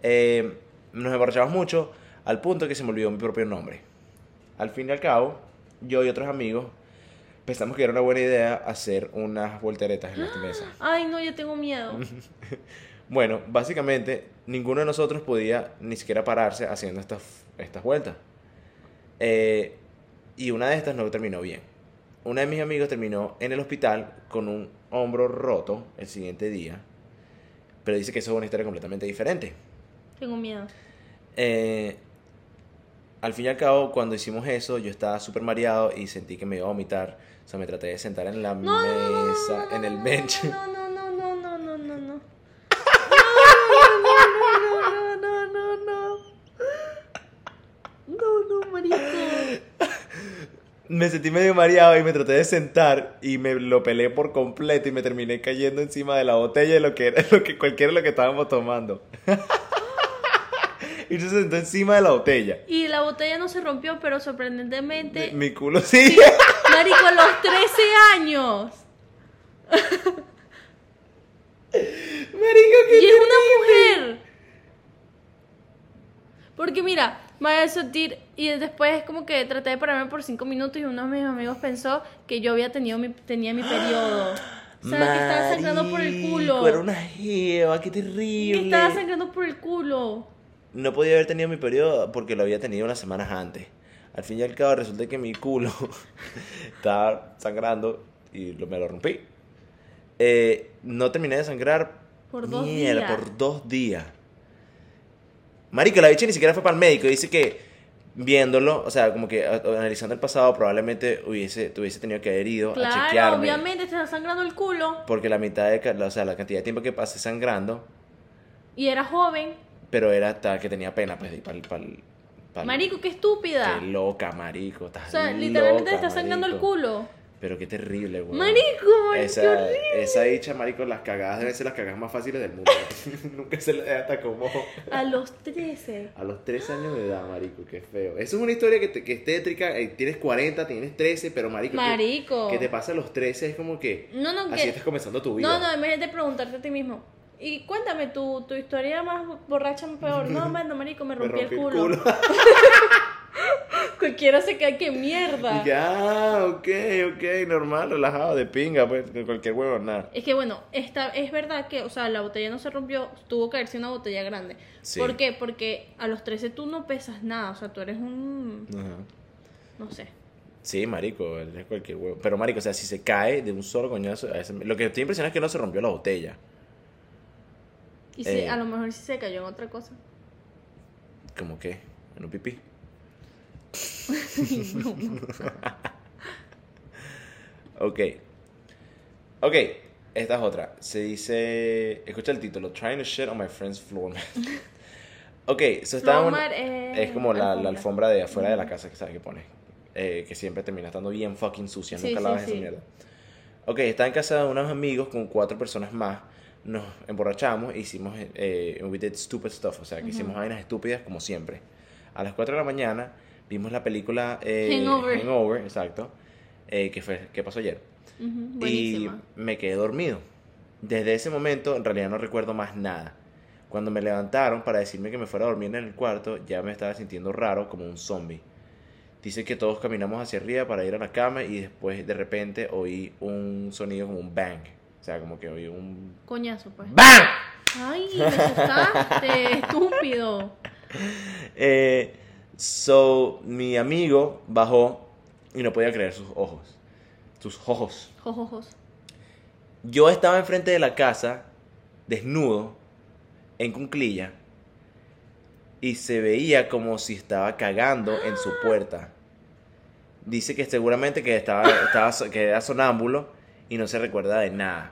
Eh, nos emborrachamos mucho al punto que se me olvidó mi propio nombre. Al fin y al cabo, yo y otros amigos pensamos que era una buena idea hacer unas volteretas en nuestra mesa. Ay, no, yo tengo miedo. Bueno, básicamente ninguno de nosotros podía ni siquiera pararse haciendo estas, estas vueltas. Eh, y una de estas no terminó bien. Una de mis amigos terminó en el hospital con un hombro roto el siguiente día. Pero dice que eso es una historia completamente diferente. Tengo miedo. Eh, al fin y al cabo, cuando hicimos eso, yo estaba súper mareado y sentí que me iba a vomitar. O sea, me traté de sentar en la No, no, no, no, mesa, en el no, bench. No, no, no, no, no, no, no, no. No, no, no, no. No, no, marico. Me sentí medio mareado y me traté de sentar y me lo pelé por completo y me terminé cayendo encima de la botella de lo que era lo que cualquiera lo que estábamos tomando. y se sentó encima de la botella. Y la botella no se rompió, pero sorprendentemente. Mi, mi culo sí. Marico, a los 13 años. Marico, qué Y es una mujer. Porque mira, me voy a sentir y después como que traté de pararme por cinco minutos y uno de mis amigos pensó que yo había tenido mi, tenía mi periodo. O sea, que estaba sangrando por el culo. Era una jeva, qué Que terrible. estaba sangrando por el culo. No podía haber tenido mi periodo porque lo había tenido unas semanas antes. Al fin y al cabo resulta que mi culo estaba sangrando y lo- me lo rompí. Eh, no terminé de sangrar. Por dos Mierda, días. por dos días. Marico, la bicha ni siquiera fue para el médico. Dice que viéndolo, o sea, como que a- analizando el pasado, probablemente hubiese, tuviese tenido que haber ido a Claro, chequearme. obviamente te está sangrando el culo. Porque la mitad de, o sea, la cantidad de tiempo que pasé sangrando, Y era joven. pero era hasta que tenía pena, pues, para el... Marico, qué estúpida. Qué loca, marico. Estás O sea, literalmente loca, te está sangrando el culo. Pero qué terrible, güey. Marico, marico, qué Esa, horrible. esa dicha, marico, las cagadas deben ser las cagadas más fáciles del mundo. Nunca se le da hasta como A los 13. a los 13 años de edad, marico, qué feo. Eso es una historia que, te- que es tétrica. eh, tienes 40, tienes 13, pero marico, Marico. Que, te pasa a los 13 es como que No, no, así que- estás comenzando tu vida. No, no, en vez de preguntarte a ti mismo. Y cuéntame tu, tu historia más borracha, peor. No, mano, marico, me Me rompí, rompí el culo. Cualquiera se cae, que mierda. y que, ah, ok, ok, normal, relajado, de pinga, pues, cualquier huevo, nada. Es que bueno, esta, es verdad que, o sea, la botella no se rompió, tuvo que haber sido una botella grande. Sí. ¿Por qué? Porque a los 13 tú no pesas nada, o sea, tú eres un, Ajá. no sé. Sí, marico, es cualquier huevo. Pero, marico, o sea, si se cae de un solo coñazo, a ese- lo que estoy impresionado es que no se rompió la botella. Y si, Eh. a lo mejor sí se cayó en otra cosa. ¿Cómo qué? En un pipí. ok. Ok, esta es otra. Se dice. Escucha el título: Trying to shit on my friend's floor mat. ok, so está una- es como la, la alfombra. de afuera de la casa que sabe que pone. Eh, que siempre termina estando bien fucking sucia. Sí, Nunca lavas sí. esa mierda. Ok, estaba en casa de unos amigos con cuatro personas más. Nos emborrachamos e hicimos. Eh, we did stupid stuff. O sea, que hicimos vainas estúpidas como siempre. A las 4 de la mañana vimos la película eh, Hangover. Hangover, exacto. eh, que fue que pasó ayer. Ujú, Y buenísima. me quedé dormido. Desde ese momento, en realidad no recuerdo más nada. Cuando me levantaron para decirme que me fuera a dormir en el cuarto, ya me estaba sintiendo raro como un zombie. Dice que todos caminamos hacia arriba para ir a la cama y después de repente oí un sonido como un bang. O sea, como que oí un Coñazo, pues. ¡BANG! Ay, me asustaste, estúpido. Eh, so, mi amigo bajó y no podía creer sus ojos. Sus ojos. Jojojos. Yo estaba enfrente de la casa, desnudo, en cunclilla, y se veía como si estaba cagando en su puerta. Dice que seguramente que estaba, estaba que era sonámbulo y no se recuerda de nada.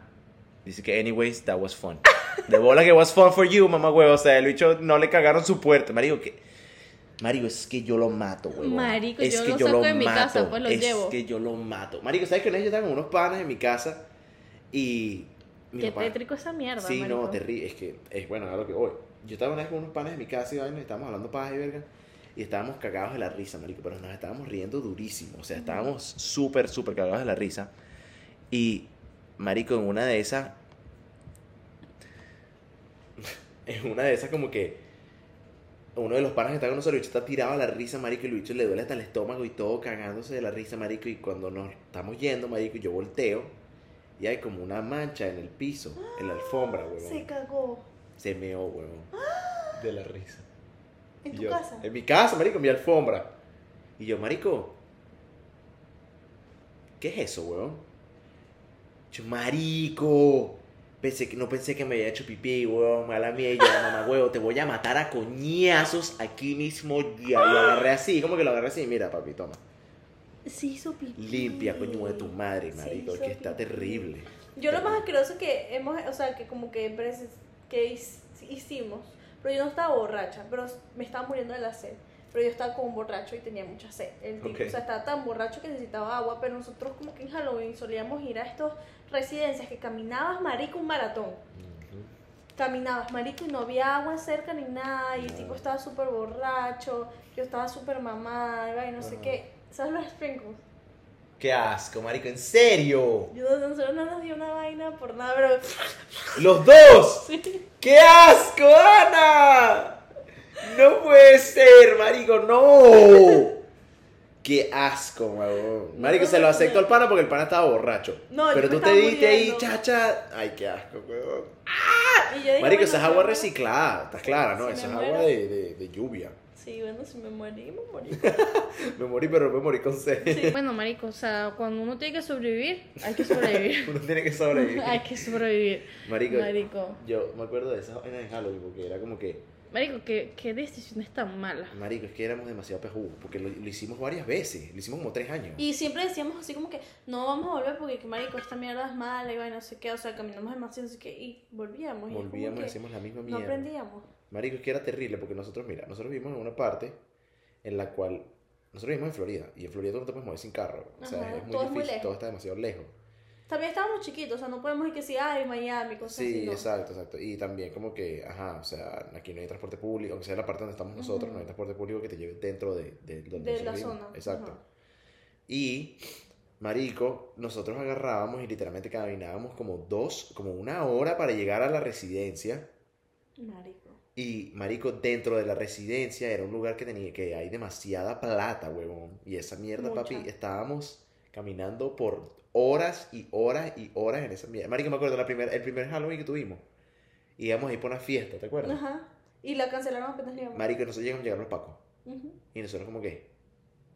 Dice que anyways, that was fun. De bola que was fun for you, mamá huevo. O sea, el bicho no le cagaron su puerta. Marico, que... Marico, es que yo lo mato, huevón. Marico, es yo que lo yo saco lo de mi mato. casa, pues lo es llevo. que yo lo mato. Marico, ¿sabes que una vez yo estaba con unos panas en mi casa y... mi Qué papá- tétrico esa mierda, Sí, no, marico. terrible. Es que, es bueno, a lo que voy. Yo estaba una vez con unos panes en mi casa y vaina, y estábamos hablando paja y verga. Y estábamos cagados de la risa, marico. Pero nos estábamos riendo durísimo. O sea, estábamos súper, súper cagados de la risa. Y, marico, en una de esas... En una de esas como que... Uno de los panas que está con nosotros, el bicho está tirado a la risa, marico, y el bicho le duele hasta el estómago y todo cagándose de la risa, marico. Y cuando nos estamos yendo, marico, yo volteo y hay como una mancha en el piso, en la alfombra, huevón. Se cagó. Se meó, huevón. De la risa. ¿En Y tu yo, casa? En mi casa, marico, en mi alfombra. Y yo, marico, ¿qué es eso, huevón? Yo, marico. Pensé que, no pensé que me había hecho pipí, huevón, mala mía. Y yo, mamá, huevo, te voy a matar a coñazos aquí mismo ya. Lo agarré así, como que lo agarré así. Mira, papi, toma. Sí hizo pipí. Limpia, coño de tu madre, marico, que está pipí. terrible. Yo lo más asqueroso que hemos, o sea, que como que, que hicimos, pero yo no estaba borracha, pero me estaba muriendo de la sed. Pero yo estaba un borracho y tenía mucha sed. El tipo, Ok. o sea, estaba tan borracho que necesitaba agua, pero nosotros como que en Halloween solíamos ir a estas residencias que caminabas, marico, un maratón. Caminabas, marico, y no había agua cerca ni nada, y el tipo estaba súper borracho, yo estaba súper mamada, y no sé Ajá. qué. ¿Sabes los sprinkles? Qué asco, marico, en serio. Yo nosotros no nos dio una vaina por nada, pero ¡Los dos! ¡Qué asco, Ana! No puede ser, marico, no. Qué asco, huevón. Marico, se lo aceptó al pana porque el pana estaba borracho. No, Pero tú te diste ahí, chacha. Ay, qué asco, yo dije, Marico, bueno, esa es agua reciclada, estás clara, ¿no? si Esa es agua de, de, de lluvia. Sí, bueno, si me morí, me morí. Me morí, pero me morí con sed. Bueno, marico, o sea, cuando uno tiene que sobrevivir, hay que sobrevivir. Uno tiene que sobrevivir. hay que sobrevivir. Marico, Marico. yo me acuerdo de esa vaina de Halloween porque era como que, Marico, qué, qué decisiones tan malas. marico, es que éramos demasiado pejudos porque lo, lo hicimos varias veces, lo hicimos como tres años. Y siempre decíamos así como que no vamos a volver porque que marico, esta mierda es mala y bueno, no sé qué, o sea, caminamos demasiado, así que y volvíamos. Volvíamos y hacíamos la misma No mierda. aprendíamos. Marico, es que era terrible porque nosotros, mira, nosotros vivimos en una parte en la cual nosotros vivimos en Florida y en Florida tú no te puedes mover sin carro. O sea, Ajá, es muy todo es muy difícil, todo está demasiado lejos. También estábamos chiquitos, o sea, no podemos ir que si, ay, Miami, cosas así. Sí, no. exacto, exacto. Y también como que, ajá, o sea, aquí no hay transporte público, aunque sea la parte donde estamos nosotros, no hay transporte público que te lleve dentro de, de donde De la vivimos. zona, Exacto. ajá. Y, marico, nosotros agarrábamos y literalmente caminábamos como dos, como una hora para llegar a la residencia. Marico. Y, marico, dentro de la residencia era un lugar que tenía que hay demasiada plata, huevón. Y esa mierda, Mucha. papi, estábamos caminando por horas y horas y horas en esa mierda. Marico, me acuerdo la primer, el primer Halloween que tuvimos. Íbamos a ir por una fiesta, ¿te acuerdas? Ajá. Y la cancelaron apenas llegamos. Marico, nosotros llegamos, llegaron los pacos. Ujú. Y nosotros como que,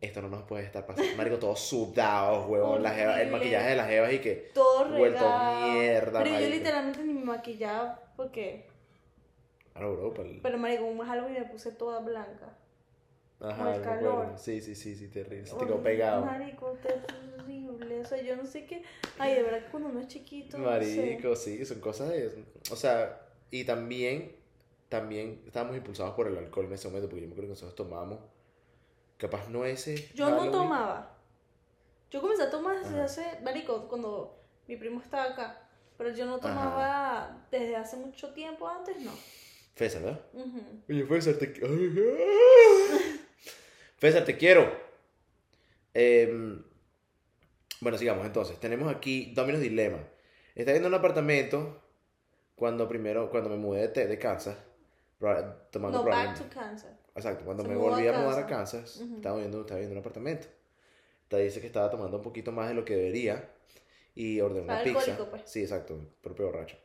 esto no nos puede estar pasando. Marico, todos sudados, huevón. La jeva- el maquillaje de las jevas y que... Todo Vuelto regado. mierda, Pero yo marico. literalmente ni me maquillaba porque. Claro, bro, pa'l- Pero marico, un Halloween me puse toda blanca. Ajá, el calor. Sí, sí, sí, sí, terrible. Se te quedó pegado. Marico, terrible. O sea, yo no sé qué. Ay, de verdad que cuando uno es chiquito. no sé. Marico, sí, son cosas de... O sea, y también, también estábamos impulsados por el alcohol en ese momento, porque yo me acuerdo que nosotros tomamos, capaz no ese... Yo no tomaba. Yo comencé a tomar desde Ajá. hace. Marico, cuando mi primo estaba acá. Pero yo no tomaba desde hace mucho tiempo antes, no. Fésar, ¿verdad? Ujú. Oye, Fésar, te... Fésar, te quiero. Em, bueno, sigamos entonces. Tenemos aquí Domino's Dilema. Está viendo un apartamento cuando primero, cuando me mudé de, de Kansas. Tomando No, back to Kansas. Exacto, cuando Se me mudó a volví a mudar a Kansas. Kansas, Ujú. estaba, viendo, estaba viendo un apartamento. Te dice que estaba tomando un poquito más de lo que debería y ordené una pizza. pues. Sí, exacto, propio borracho.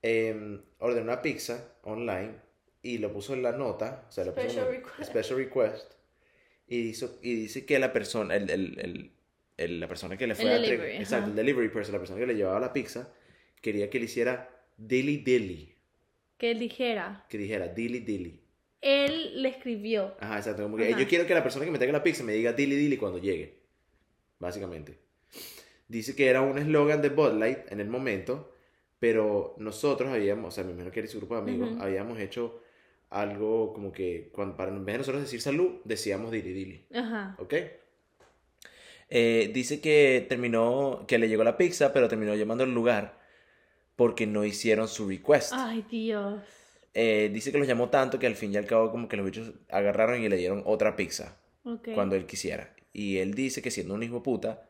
Em, ordené una pizza online y lo puso en la nota, o sea, puso Special como request. special request y, hizo, y dice que la persona, el, el, el- el- la persona que le fue El a delivery, exacto, el delivery person, la persona que le llevaba la pizza, quería que le hiciera dilly dilly. Que dijera. Que dijera dilly dilly. Él le escribió. Ajá, exacto. Como que Ajá. yo quiero que la persona que me traiga la pizza me diga dilly dilly cuando llegue. Básicamente. Dice que era un eslogan de Bud Light en el momento, pero nosotros habíamos, o sea, imagino que era su grupo de amigos, Ujú. habíamos hecho algo como que, cuando, para en vez de nosotros decir salud, decíamos dilly dilly. Ajá. ¿Ok? Eh, dice que terminó, que le llegó la pizza, pero terminó llamando al lugar porque no hicieron su request. Ay, Dios. Eh, dice que los llamó tanto que al fin y al cabo como que los bichos agarraron y le dieron otra pizza cuando él quisiera. Y él dice que siendo un hijo de puta,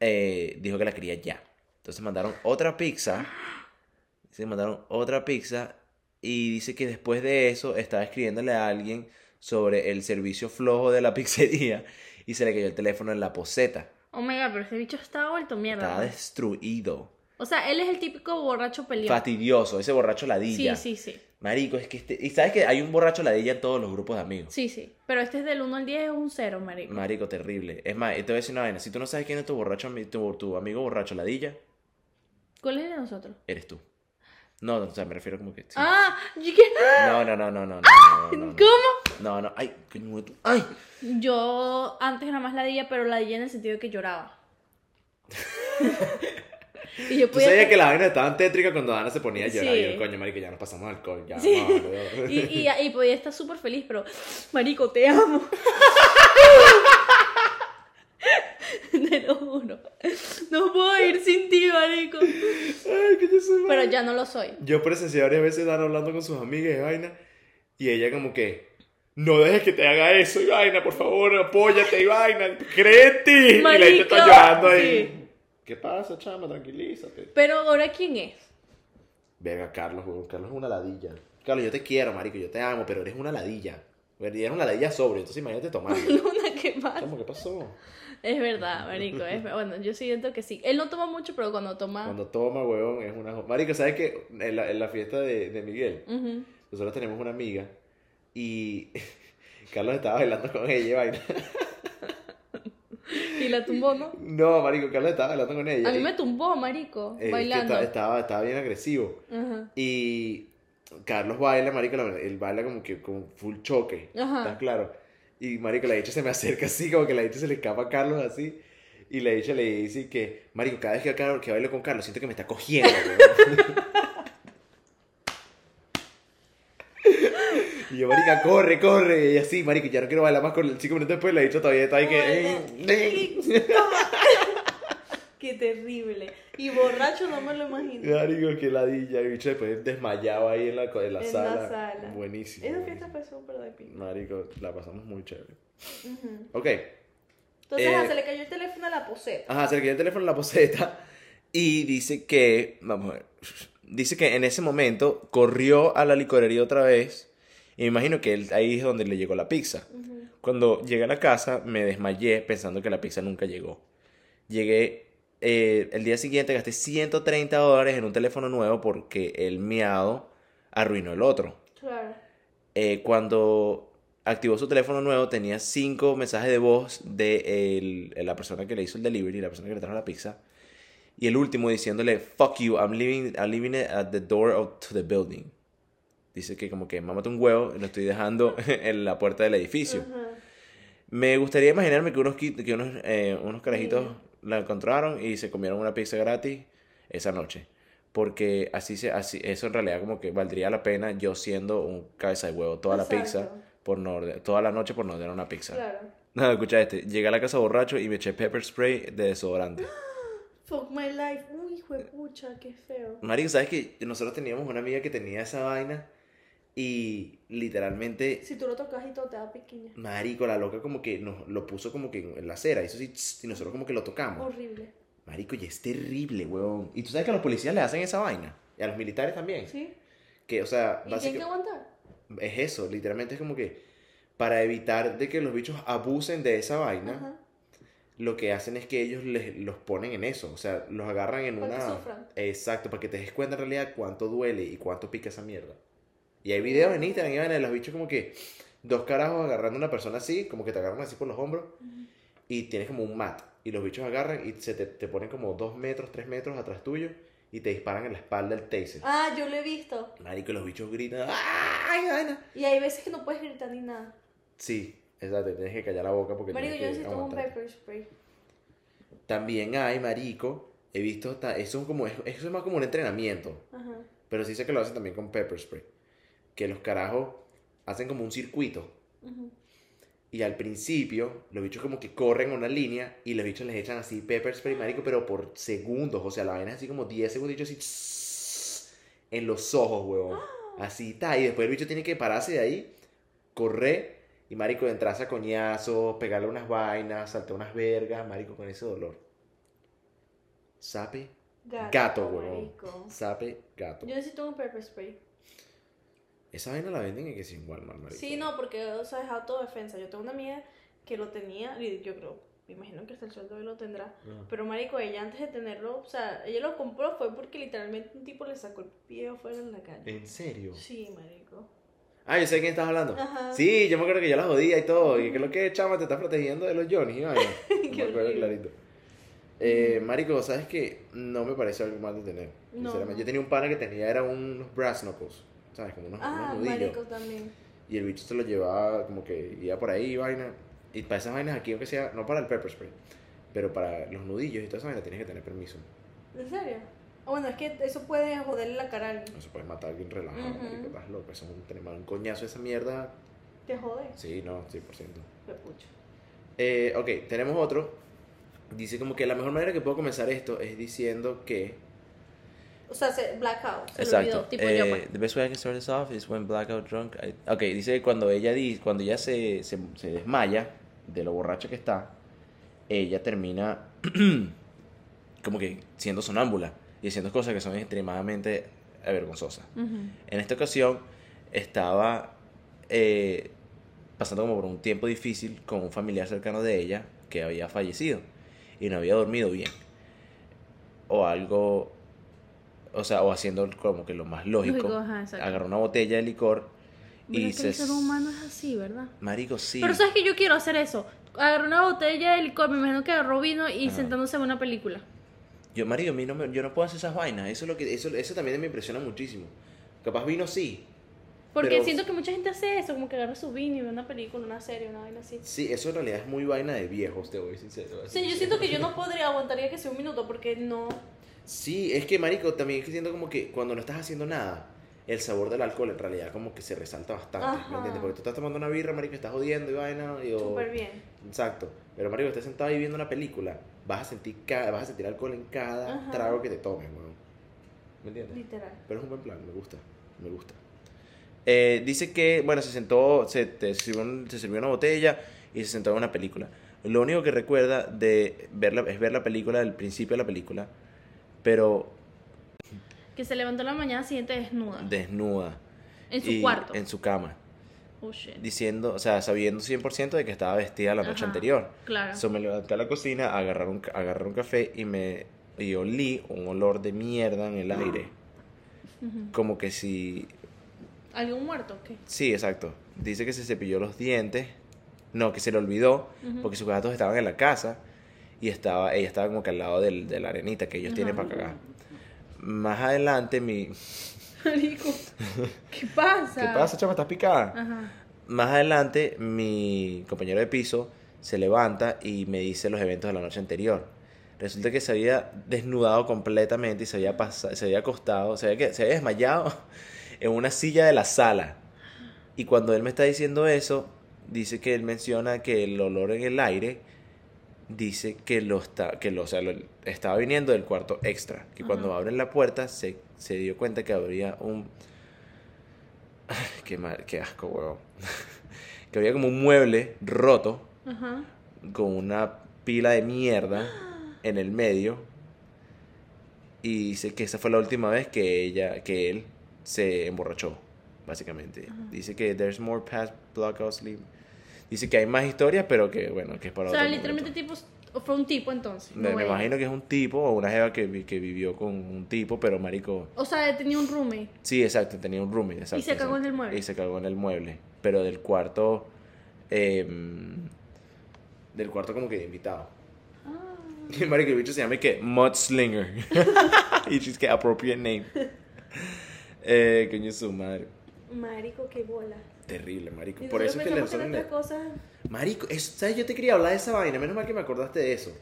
eh, dijo que la quería ya. Entonces mandaron otra pizza. Que mandaron otra pizza. Y dice que después de eso estaba escribiéndole a alguien sobre el servicio flojo de la pizzería y se le cayó el teléfono en la poseta. Oh my god, pero ese bicho estaba vuelto mierda. Estaba destruido. O sea, él es el típico borracho peleado. Fastidioso, ese borracho ladilla. Sí, sí, sí. Marico, es que este. Y sabes que hay un borracho ladilla en todos los grupos de amigos. Sí, sí. Pero este es del 1 al 10, es un 0, marico. Marico, terrible. Es más, te voy a decir una vaina. Si tú no sabes quién es tu borracho, tu, tu amigo borracho ladilla. ¿Cuál es el de nosotros? Eres tú. No, o sea, me refiero como que. Ah, yo que. No, no, no, no, no. no, no, no ¿Cómo? No, no, ay, de tu- Ay. Yo antes era más ladilla, pero ladilla en el sentido de que lloraba. y yo Tú podía... sabías que la vaina estaba tétrica cuando Ana se ponía a llorar. Sí. Y yo, coño, marico, ya nos pasamos alcohol. Ya, Sí. vamos, boludo". y, y, y podía estar súper feliz, pero, marico, te amo. Te lo juro. No puedo ir sin ti, marico. Ay, que yo soy Pero ya no lo soy. Yo presencié varias veces a Ana hablando con sus amigas de vaina. Y ella como que, no dejes que te haga eso, y vaina, por favor, apóyate, y vaina, cree en ti. y la gente está llorando ahí. sí. ¿Qué pasa, chama? Tranquilízate. Pero ahora, ¿quién es? Venga, Carlos, Carlos es una ladilla. Carlos, yo te quiero, marico, yo te amo, pero eres una ladilla. Eres una ladilla sobre, entonces imagínate tomando. Luna, ¿qué pasa? ¿Cómo? ¿Qué pasó? Es verdad, marico. Es, bueno, yo siento que sí. Él no toma mucho, pero cuando toma... Cuando toma, weón, es una... Marico, ¿sabes qué? En la, en la fiesta de, de Miguel, nosotros tenemos una amiga y Carlos estaba bailando con ella y vaina. Y la tumbó, ¿no? No, marico, Carlos estaba bailando con ella. A mí me tumbó, marico, eh, bailando. esta- estaba, estaba bien agresivo. Ajá. Y Carlos baila, marico, él baila como que con full choque. Ajá. ¿Estás claro? Y marico, la dicha se me acerca así, como que la dicha se le escapa a Carlos así. Y la dicha le dice que, marico, cada vez que, que bailo con Carlos, siento que me está cogiendo, weón. Y yo, marica, corre, corre. Y así, marico, ya no quiero bailar más con él. Cinco minutos después la dicha todavía está ahí que... Qué terrible. Y borracho no me lo imagino. Marico, que ladilla. Y bicho después desmayado ahí en la, en la En la sala. Buenísimo. Esa fiesta fue súper de pinga. Marico, la pasamos muy chévere. Ujú. Ok. Entonces, Eh, ah, se le cayó el teléfono a la poseta. Ajá, se le cayó el teléfono en la poseta. Y dice que, vamos a ver, dice que en ese momento corrió a la licorería otra vez. Y me imagino que él, ahí es donde le llegó la pizza. Cuando llegué a la casa me desmayé pensando que la pizza nunca llegó. Llegué eh, el día siguiente, gasté 130 dólares en un teléfono nuevo porque el miado arruinó el otro. Claro. Eh, cuando activó su teléfono nuevo tenía cinco mensajes de voz de el- la persona que le hizo el delivery, la persona que le trajo la pizza. Y el último diciéndole, fuck you, I'm leaving, I'm leaving it at the door of to the building. Dice que como que mámate un huevo y lo estoy dejando en la puerta del edificio. Ajá. Me gustaría imaginarme que unos, que unos, eh, unos carajitos la encontraron y se comieron una pizza gratis esa noche. Porque así, se, así eso en realidad como que valdría la pena yo siendo un cabeza de huevo toda la pizza por no toda la noche por no ordenar una pizza. Claro. No, escucha este. Llegué a la casa borracho y me eché pepper spray de desodorante. Fuck my life. Uy, hijo de pucha, qué feo. Marico, ¿sabes que Nosotros teníamos una amiga que tenía esa vaina y literalmente, Si tú lo tocas y todo te da piquiña. marico, la loca como que nos lo puso como que en la acera, eso sí, y nosotros como que lo tocamos. Horrible. Marico, y es terrible, weón. Y tú sabes que a los policías le hacen esa vaina. Y a los militares también. ¿Sí? Que, o sea, ¿Y tienen que aguantar? es eso, literalmente es como que para evitar de que los bichos abusen de esa vaina, Ajá. lo que hacen es que ellos les, los ponen en eso, o sea, los agarran en Para una... Exacto, para que te des cuenta en realidad cuánto duele y cuánto pica esa mierda. Y hay videos en Instagram y vaina de los bichos como que dos carajos agarrando a una persona así, como que te agarran así por los hombros y tienes como un mat y los bichos agarran y se te, te ponen como dos metros, tres metros atrás tuyo y te disparan en la espalda el taser. Ah, yo lo he visto. Marico, los bichos gritan, ¡ay, vaina! Y hay veces que no puedes gritar ni nada. Sí, exacto, tienes que callar la boca porque Marico, yo necesito un pepper spray. También hay, marico, he visto, hasta- eso es, como, eso es más como un entrenamiento, Ajá. pero sí sé que lo hacen también con pepper spray. Que los carajos hacen como un circuito y al principio los bichos como que corren una línea y los bichos les echan así pepper spray, marico, pero por segundos, o sea, la vaina es así como 10 segundos así tss, en los ojos, huevón. Así está, y después el bicho tiene que pararse de ahí, correr y marico entrarse a coñazos, pegarle unas vainas, saltar unas vergas, marico, con ese dolor. Sape, gato, huevón. marico. Sape, gato. Yo necesito un pepper spray. Esa vaina la venden en que sin Walmart, marico. Sí, no, porque, o sea, es autodefensa. Yo tengo una amiga que lo tenía, y yo creo, me imagino que hasta el sueldo hoy lo tendrá. Pero, marico, ella antes de tenerlo, o sea, ella lo compró fue porque literalmente un tipo le sacó el pie afuera en la calle. ¿En serio? Sí, marico. Ah, yo sé de quién estás hablando. Ajá. Sí, yo me acuerdo que yo la jodía y todo. Y que lo que chama te está protegiendo de los Johnny. me acuerdo clarito. Eh, marico, ¿sabes qué? No me parece algo mal de tener. No. Sinceramente. Yo tenía un pana que tenía, era unos brass knuckles. ¿Sabes? Como unos, Ah, unos nudillos. también. Y el bicho se lo llevaba como que iba por ahí, vaina. Y para esas vainas aquí, aunque sea, no para el pepper spray, pero para los nudillos y toda esa vaina tienes que tener permiso. ¿En serio? Ah, Bueno, es que eso puede joderle la cara a alguien. Se puede matar a alguien relajado, Ujú. marico, estás loco. Eso es un, tener un coñazo esa mierda. Te jode. Sí, no, 100%. Qué pucho. Eh, ok, tenemos otro. Dice como que la mejor manera que puedo comenzar esto es diciendo que. O sea, se, blackout. Se Exacto. olvidó, tipo Eh, pues. the best way I can start this off is when blackout drunk. I- Ok, dice que cuando ella, di, cuando ella se, se, se desmaya de lo borracha que está, ella termina como que siendo sonámbula y haciendo cosas que son extremadamente vergonzosas. En esta ocasión estaba eh, pasando como por un tiempo difícil con un familiar cercano de ella que había fallecido y no había dormido bien. O algo, o sea, o haciendo como que lo más lógico. Lógico, ajá, una botella de licor y ¿Verdad que se... el ser humano es así, ¿verdad? Marico, sí. Pero sabes que yo quiero hacer eso. Agarró una botella de licor, me imagino que agarró vino y Ajá. sentándose en una película. Yo, marico, a mí no me- yo no puedo hacer esas vainas. Eso, es lo que, eso, eso también me impresiona muchísimo. Capaz vino sí. Porque Pero- siento que mucha gente hace eso, como que agarra su vino y ve una película, una serie, una vaina así. Sí, eso en realidad es muy vaina de viejos, te voy sincero. Sí, yo siento que yo no podría aguantaría que sea un minuto porque no. Sí, es que, marico, también es que siento como que cuando no estás haciendo nada, el sabor del alcohol en realidad como que se resalta bastante, Ajá. ¿me entiendes? Porque tú estás tomando una birra, marico, estás jodiendo y vaina, y Súper bien. Exacto. Pero, marico, estás sentado ahí viendo una película, vas a sentir, ca- vas a sentir alcohol en cada Ajá. trago que te tomes, weón. ¿Me entiendes? Literal. Pero es un buen plan, me gusta, me gusta. Eh, dice que, bueno, se sentó, se, te sirvió, se sirvió una botella y se sentó en una película. Lo único que recuerda de verla, es ver la película, el principio de la película, pero Que se levantó la mañana siguiente desnuda. desnuda. en su cuarto. En su cama. Oh, shit. Diciendo, o sea, sabiendo 100% de que estaba vestida la noche Ajá, anterior. Claro. So, me levanté a la cocina a agarrar un, ca- a agarrar un café y me y olí un olor de mierda en el aire. Como que si... ¿Algún muerto? ¿Qué? Sí, exacto. Dice que se cepilló los dientes. No, que se le olvidó porque sus gatos estaban en la casa y estaba ella estaba como que al lado del, de la arenita que ellos tienen para cagar. Más adelante mi... Marico, ¿qué pasa? ¿Qué pasa, chama? ¿Estás picada? Ajá. Más adelante, mi compañero de piso se levanta y me dice los eventos de la noche anterior. Resulta que se había desnudado completamente y se había, pasa- se había acostado, se había, se había desmayado en una silla de la sala. Y cuando él me está diciendo eso, dice que él menciona que el olor en el aire dice que lo está que lo, o sea, lo- estaba viniendo del cuarto extra que cuando abren la puerta se, se dio cuenta que habría un Ay, qué mal, qué asco huevón. Que había como un mueble roto con una pila de mierda en el medio. Y dice que esa fue la última vez que ella que él se emborrachó básicamente. Dice que there's more past blackout sleep dice que hay más historias pero que bueno que es para O sea, otro literalmente tipo, fue un tipo entonces. me, no me imagino que es un tipo o una jeva que, que vivió con un tipo pero marico O sea, tenía un roommate. sí exacto tenía un roommate exacto, se cagó en el mueble. y se cagó en el mueble pero del cuarto em, Del cuarto como que de invitado. Ah. Y marico, el bicho se llama y que Mudslinger. y dice que appropriate name. Eh, coño su madre. Marico, qué bola. Terrible, marico. Y Por eso es que le nosotros son pensamos en otras cosas. Marico, eso- ¿sabes? Yo te quería hablar de esa vaina, menos mal que me acordaste de eso.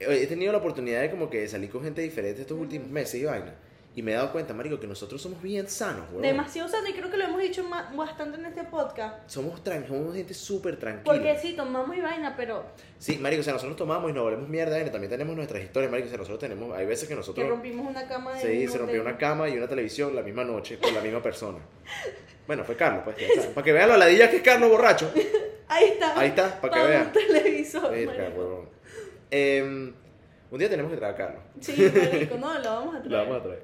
He he tenido la oportunidad de como que salir con gente diferente estos últimos meses y vaina. Y me he dado cuenta, marico, que nosotros somos bien sanos, weón. Demasiado sano y creo que lo hemos dicho bastante en este podcast. Somos, tran- somos gente súper tranquila. Porque sí, tomamos y vaina, pero Sí, marico, o sea, nosotros tomamos y nos volvemos mierda, vaina. También tenemos nuestras historias, marico. O sea, nosotros tenemos, hay veces que que nosotros... rompimos una cama de Sí, un se rompió hotel. una cama y una televisión la misma noche con la misma persona. Bueno, fue Carlos, pues, ya sabes. Para que vean la ladilla que es Carlos borracho. Ahí está. Ahí está, para que vean. un televisor. Verga, marico. huevón. Em, un día tenemos que traer a Carlos. Sí, marico, no, lo vamos a traer. Lo vamos a traer.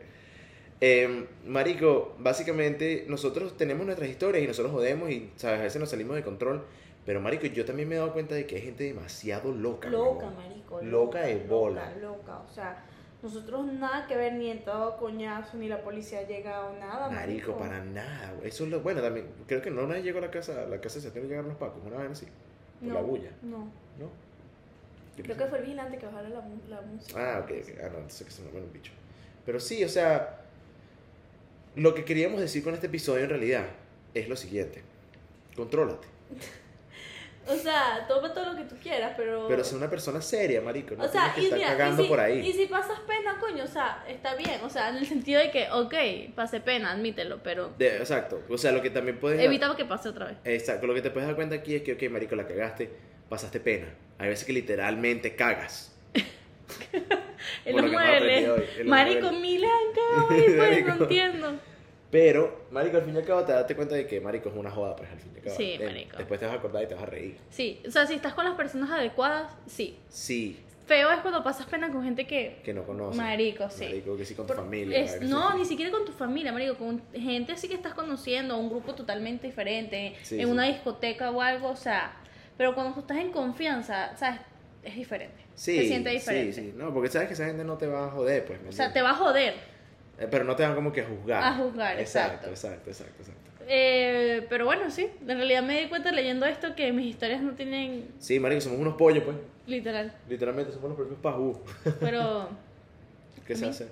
Em, marico, básicamente nosotros tenemos nuestras historias y nosotros jodemos y ¿sabes? a veces nos salimos de control. Pero marico, yo también me he dado cuenta de que hay gente demasiado loca. Loca, huevón. marico. Loca de bola. Loca, loca. O sea, nosotros nada que ver ni en todo coñazo, ni la policía llega o nada, Marico, para nada. Eso es lo bueno también. Creo que no vez llegó a la casa, a la casa se tiene que llegar los pacos, una vez así. Por no, la bulla, No. ¿no? ¿Qué Creo que fue el vigilante que bajara la, la música. Ah, ok, ok. Ah, no, entonces que se me un bicho. Pero sí, o sea, lo que queríamos decir con este episodio en realidad es lo siguiente. Contrólate. O sea, toma todo lo que tú quieras, pero. Pero sé una persona seria, marico. No o sea, que y, estar mira, cagando y si, por ahí. y si pasas pena, coño, o sea, está bien. O sea, En el sentido de que, ok, pasé pena, admítelo, pero De- exacto. O sea, lo que también puedes... evita que pase otra vez. Exacto. Lo que te puedes dar cuenta aquí es que, ok, marico, la cagaste, pasaste pena. Hay veces que literalmente cagas. Por los los Marico, pues, Marico. no entiendo. Pero, marico, al fin y al cabo te das cuenta de que, marico, es una joda, pues, al fin y al cabo. Sí, Eh, marico. Después te vas a acordar y te vas a reír. Sí, o sea, si estás con las personas adecuadas, sí. Sí, Feo es cuando pasas pena con gente que... que no conoces. Marico, sí. Marico, que sí con tu Por- familia. es- marico, no, sí. ni siquiera con tu familia, marico, con gente así que estás conociendo, un grupo totalmente diferente, Sí, en sí. una discoteca o algo, o sea, pero cuando tú estás en confianza, ¿sabes? Es diferente. Sí, Se siente sí, diferente. sí. No, porque sabes que esa gente no te va a joder, pues. ¿me O sea, te va a joder. Eh, Pero no te van como que a juzgar. A juzgar, Exacto, exacto. exacto, exacto, exacto. Eh, pero bueno, sí, en realidad me di cuenta leyendo esto que mis historias no tienen Sí, marico, somos unos pollos, pues. literal, Literalmente somos los propios pajú. pero ¿Qué se hace?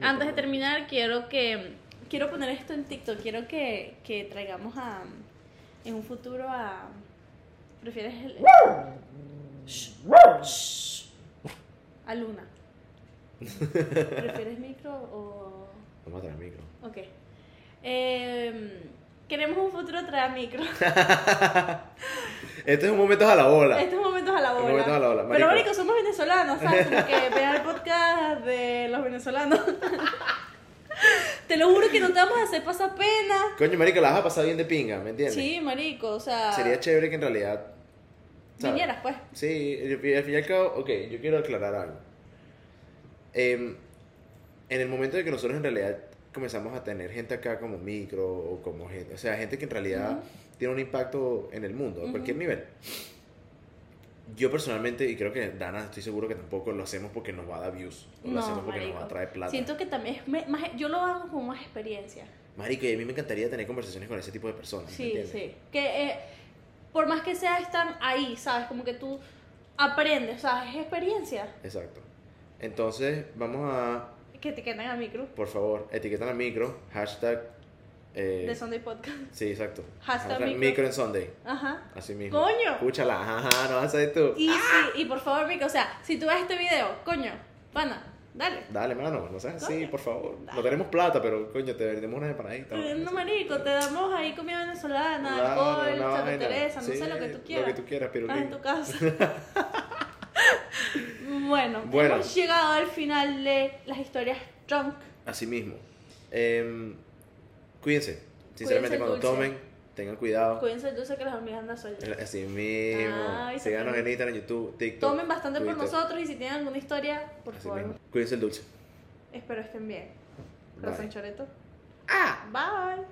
antes de terminar quiero que quiero poner esto en TikTok, quiero que, que traigamos a en un futuro a prefieres el Shh, shh. a Luna. ¿Prefieres micro o Vamos a traer micro. Ok. Em, queremos un futuro traer a micro. Este es un momento a la bola. Estos momentos a la bola. Momentos a la bola. Pero Marico. somos venezolanos, ¿sabes? Como que vean el podcast de los venezolanos. te lo juro que no te vamos a hacer pasar pena. Coño, marico, la vas a pasar bien de pinga, ¿me entiendes? Sí, marico, o sea. Sería chévere que en realidad... ¿sabes? Vinieras, pues. Sí, al fin y al cabo, ok, yo quiero aclarar algo. Em, en el momento de que nosotros en realidad comenzamos a tener gente acá como micro o como gente, o sea, gente que en realidad Ujú. tiene un impacto en el mundo, a cualquier nivel. Yo personalmente, y creo que Dana, estoy seguro que tampoco lo hacemos porque nos va a dar views, o lo No, hacemos porque marico. nos va a traer plata. Siento que también es me- más, yo lo hago con más experiencia. Marico, y a mí me encantaría tener conversaciones con ese tipo de personas. ¿me Sí, sí. Que eh, por más que sea, están ahí, ¿sabes? Como que tú aprendes, o sea, es experiencia. Exacto. Entonces, vamos a, Que etiquetan a micro por favor, etiquetar al micro, hashtag... eh, de Sunday Podcast. Sí, exacto. Hashtag Hashtag micro. micro en Sunday. Ajá. Así mismo. ¡Coño! Escúchala, ajá, no vas a saber tú. Y, sí, y por favor, Mico, o sea, si tú ves este video, coño, pana, dale. Dale, mano, no seas así, por favor. Dale. No tenemos plata, pero coño, te vendemos una empanadita. No, marico, te damos ahí comida venezolana, alcohol, Santa Teresa, no sé lo que tú quieras. Lo que tú quieras, pero Estás en tu casa. bueno, Bueno. hemos llegado al final de las historias drunk. Así mismo. Em, cuídense. Sinceramente, Cuídense cuando tomen, tengan cuidado. Cuídense del dulce que las hormigas andan sueltas. Así mismo. Se Síganos en Instagram, YouTube, TikTok. Tomen bastante por nosotros y si tienen alguna historia, por Así favor, mismo. Cuídense el dulce. espero estén bien. Corazón choreto. Ah, bye.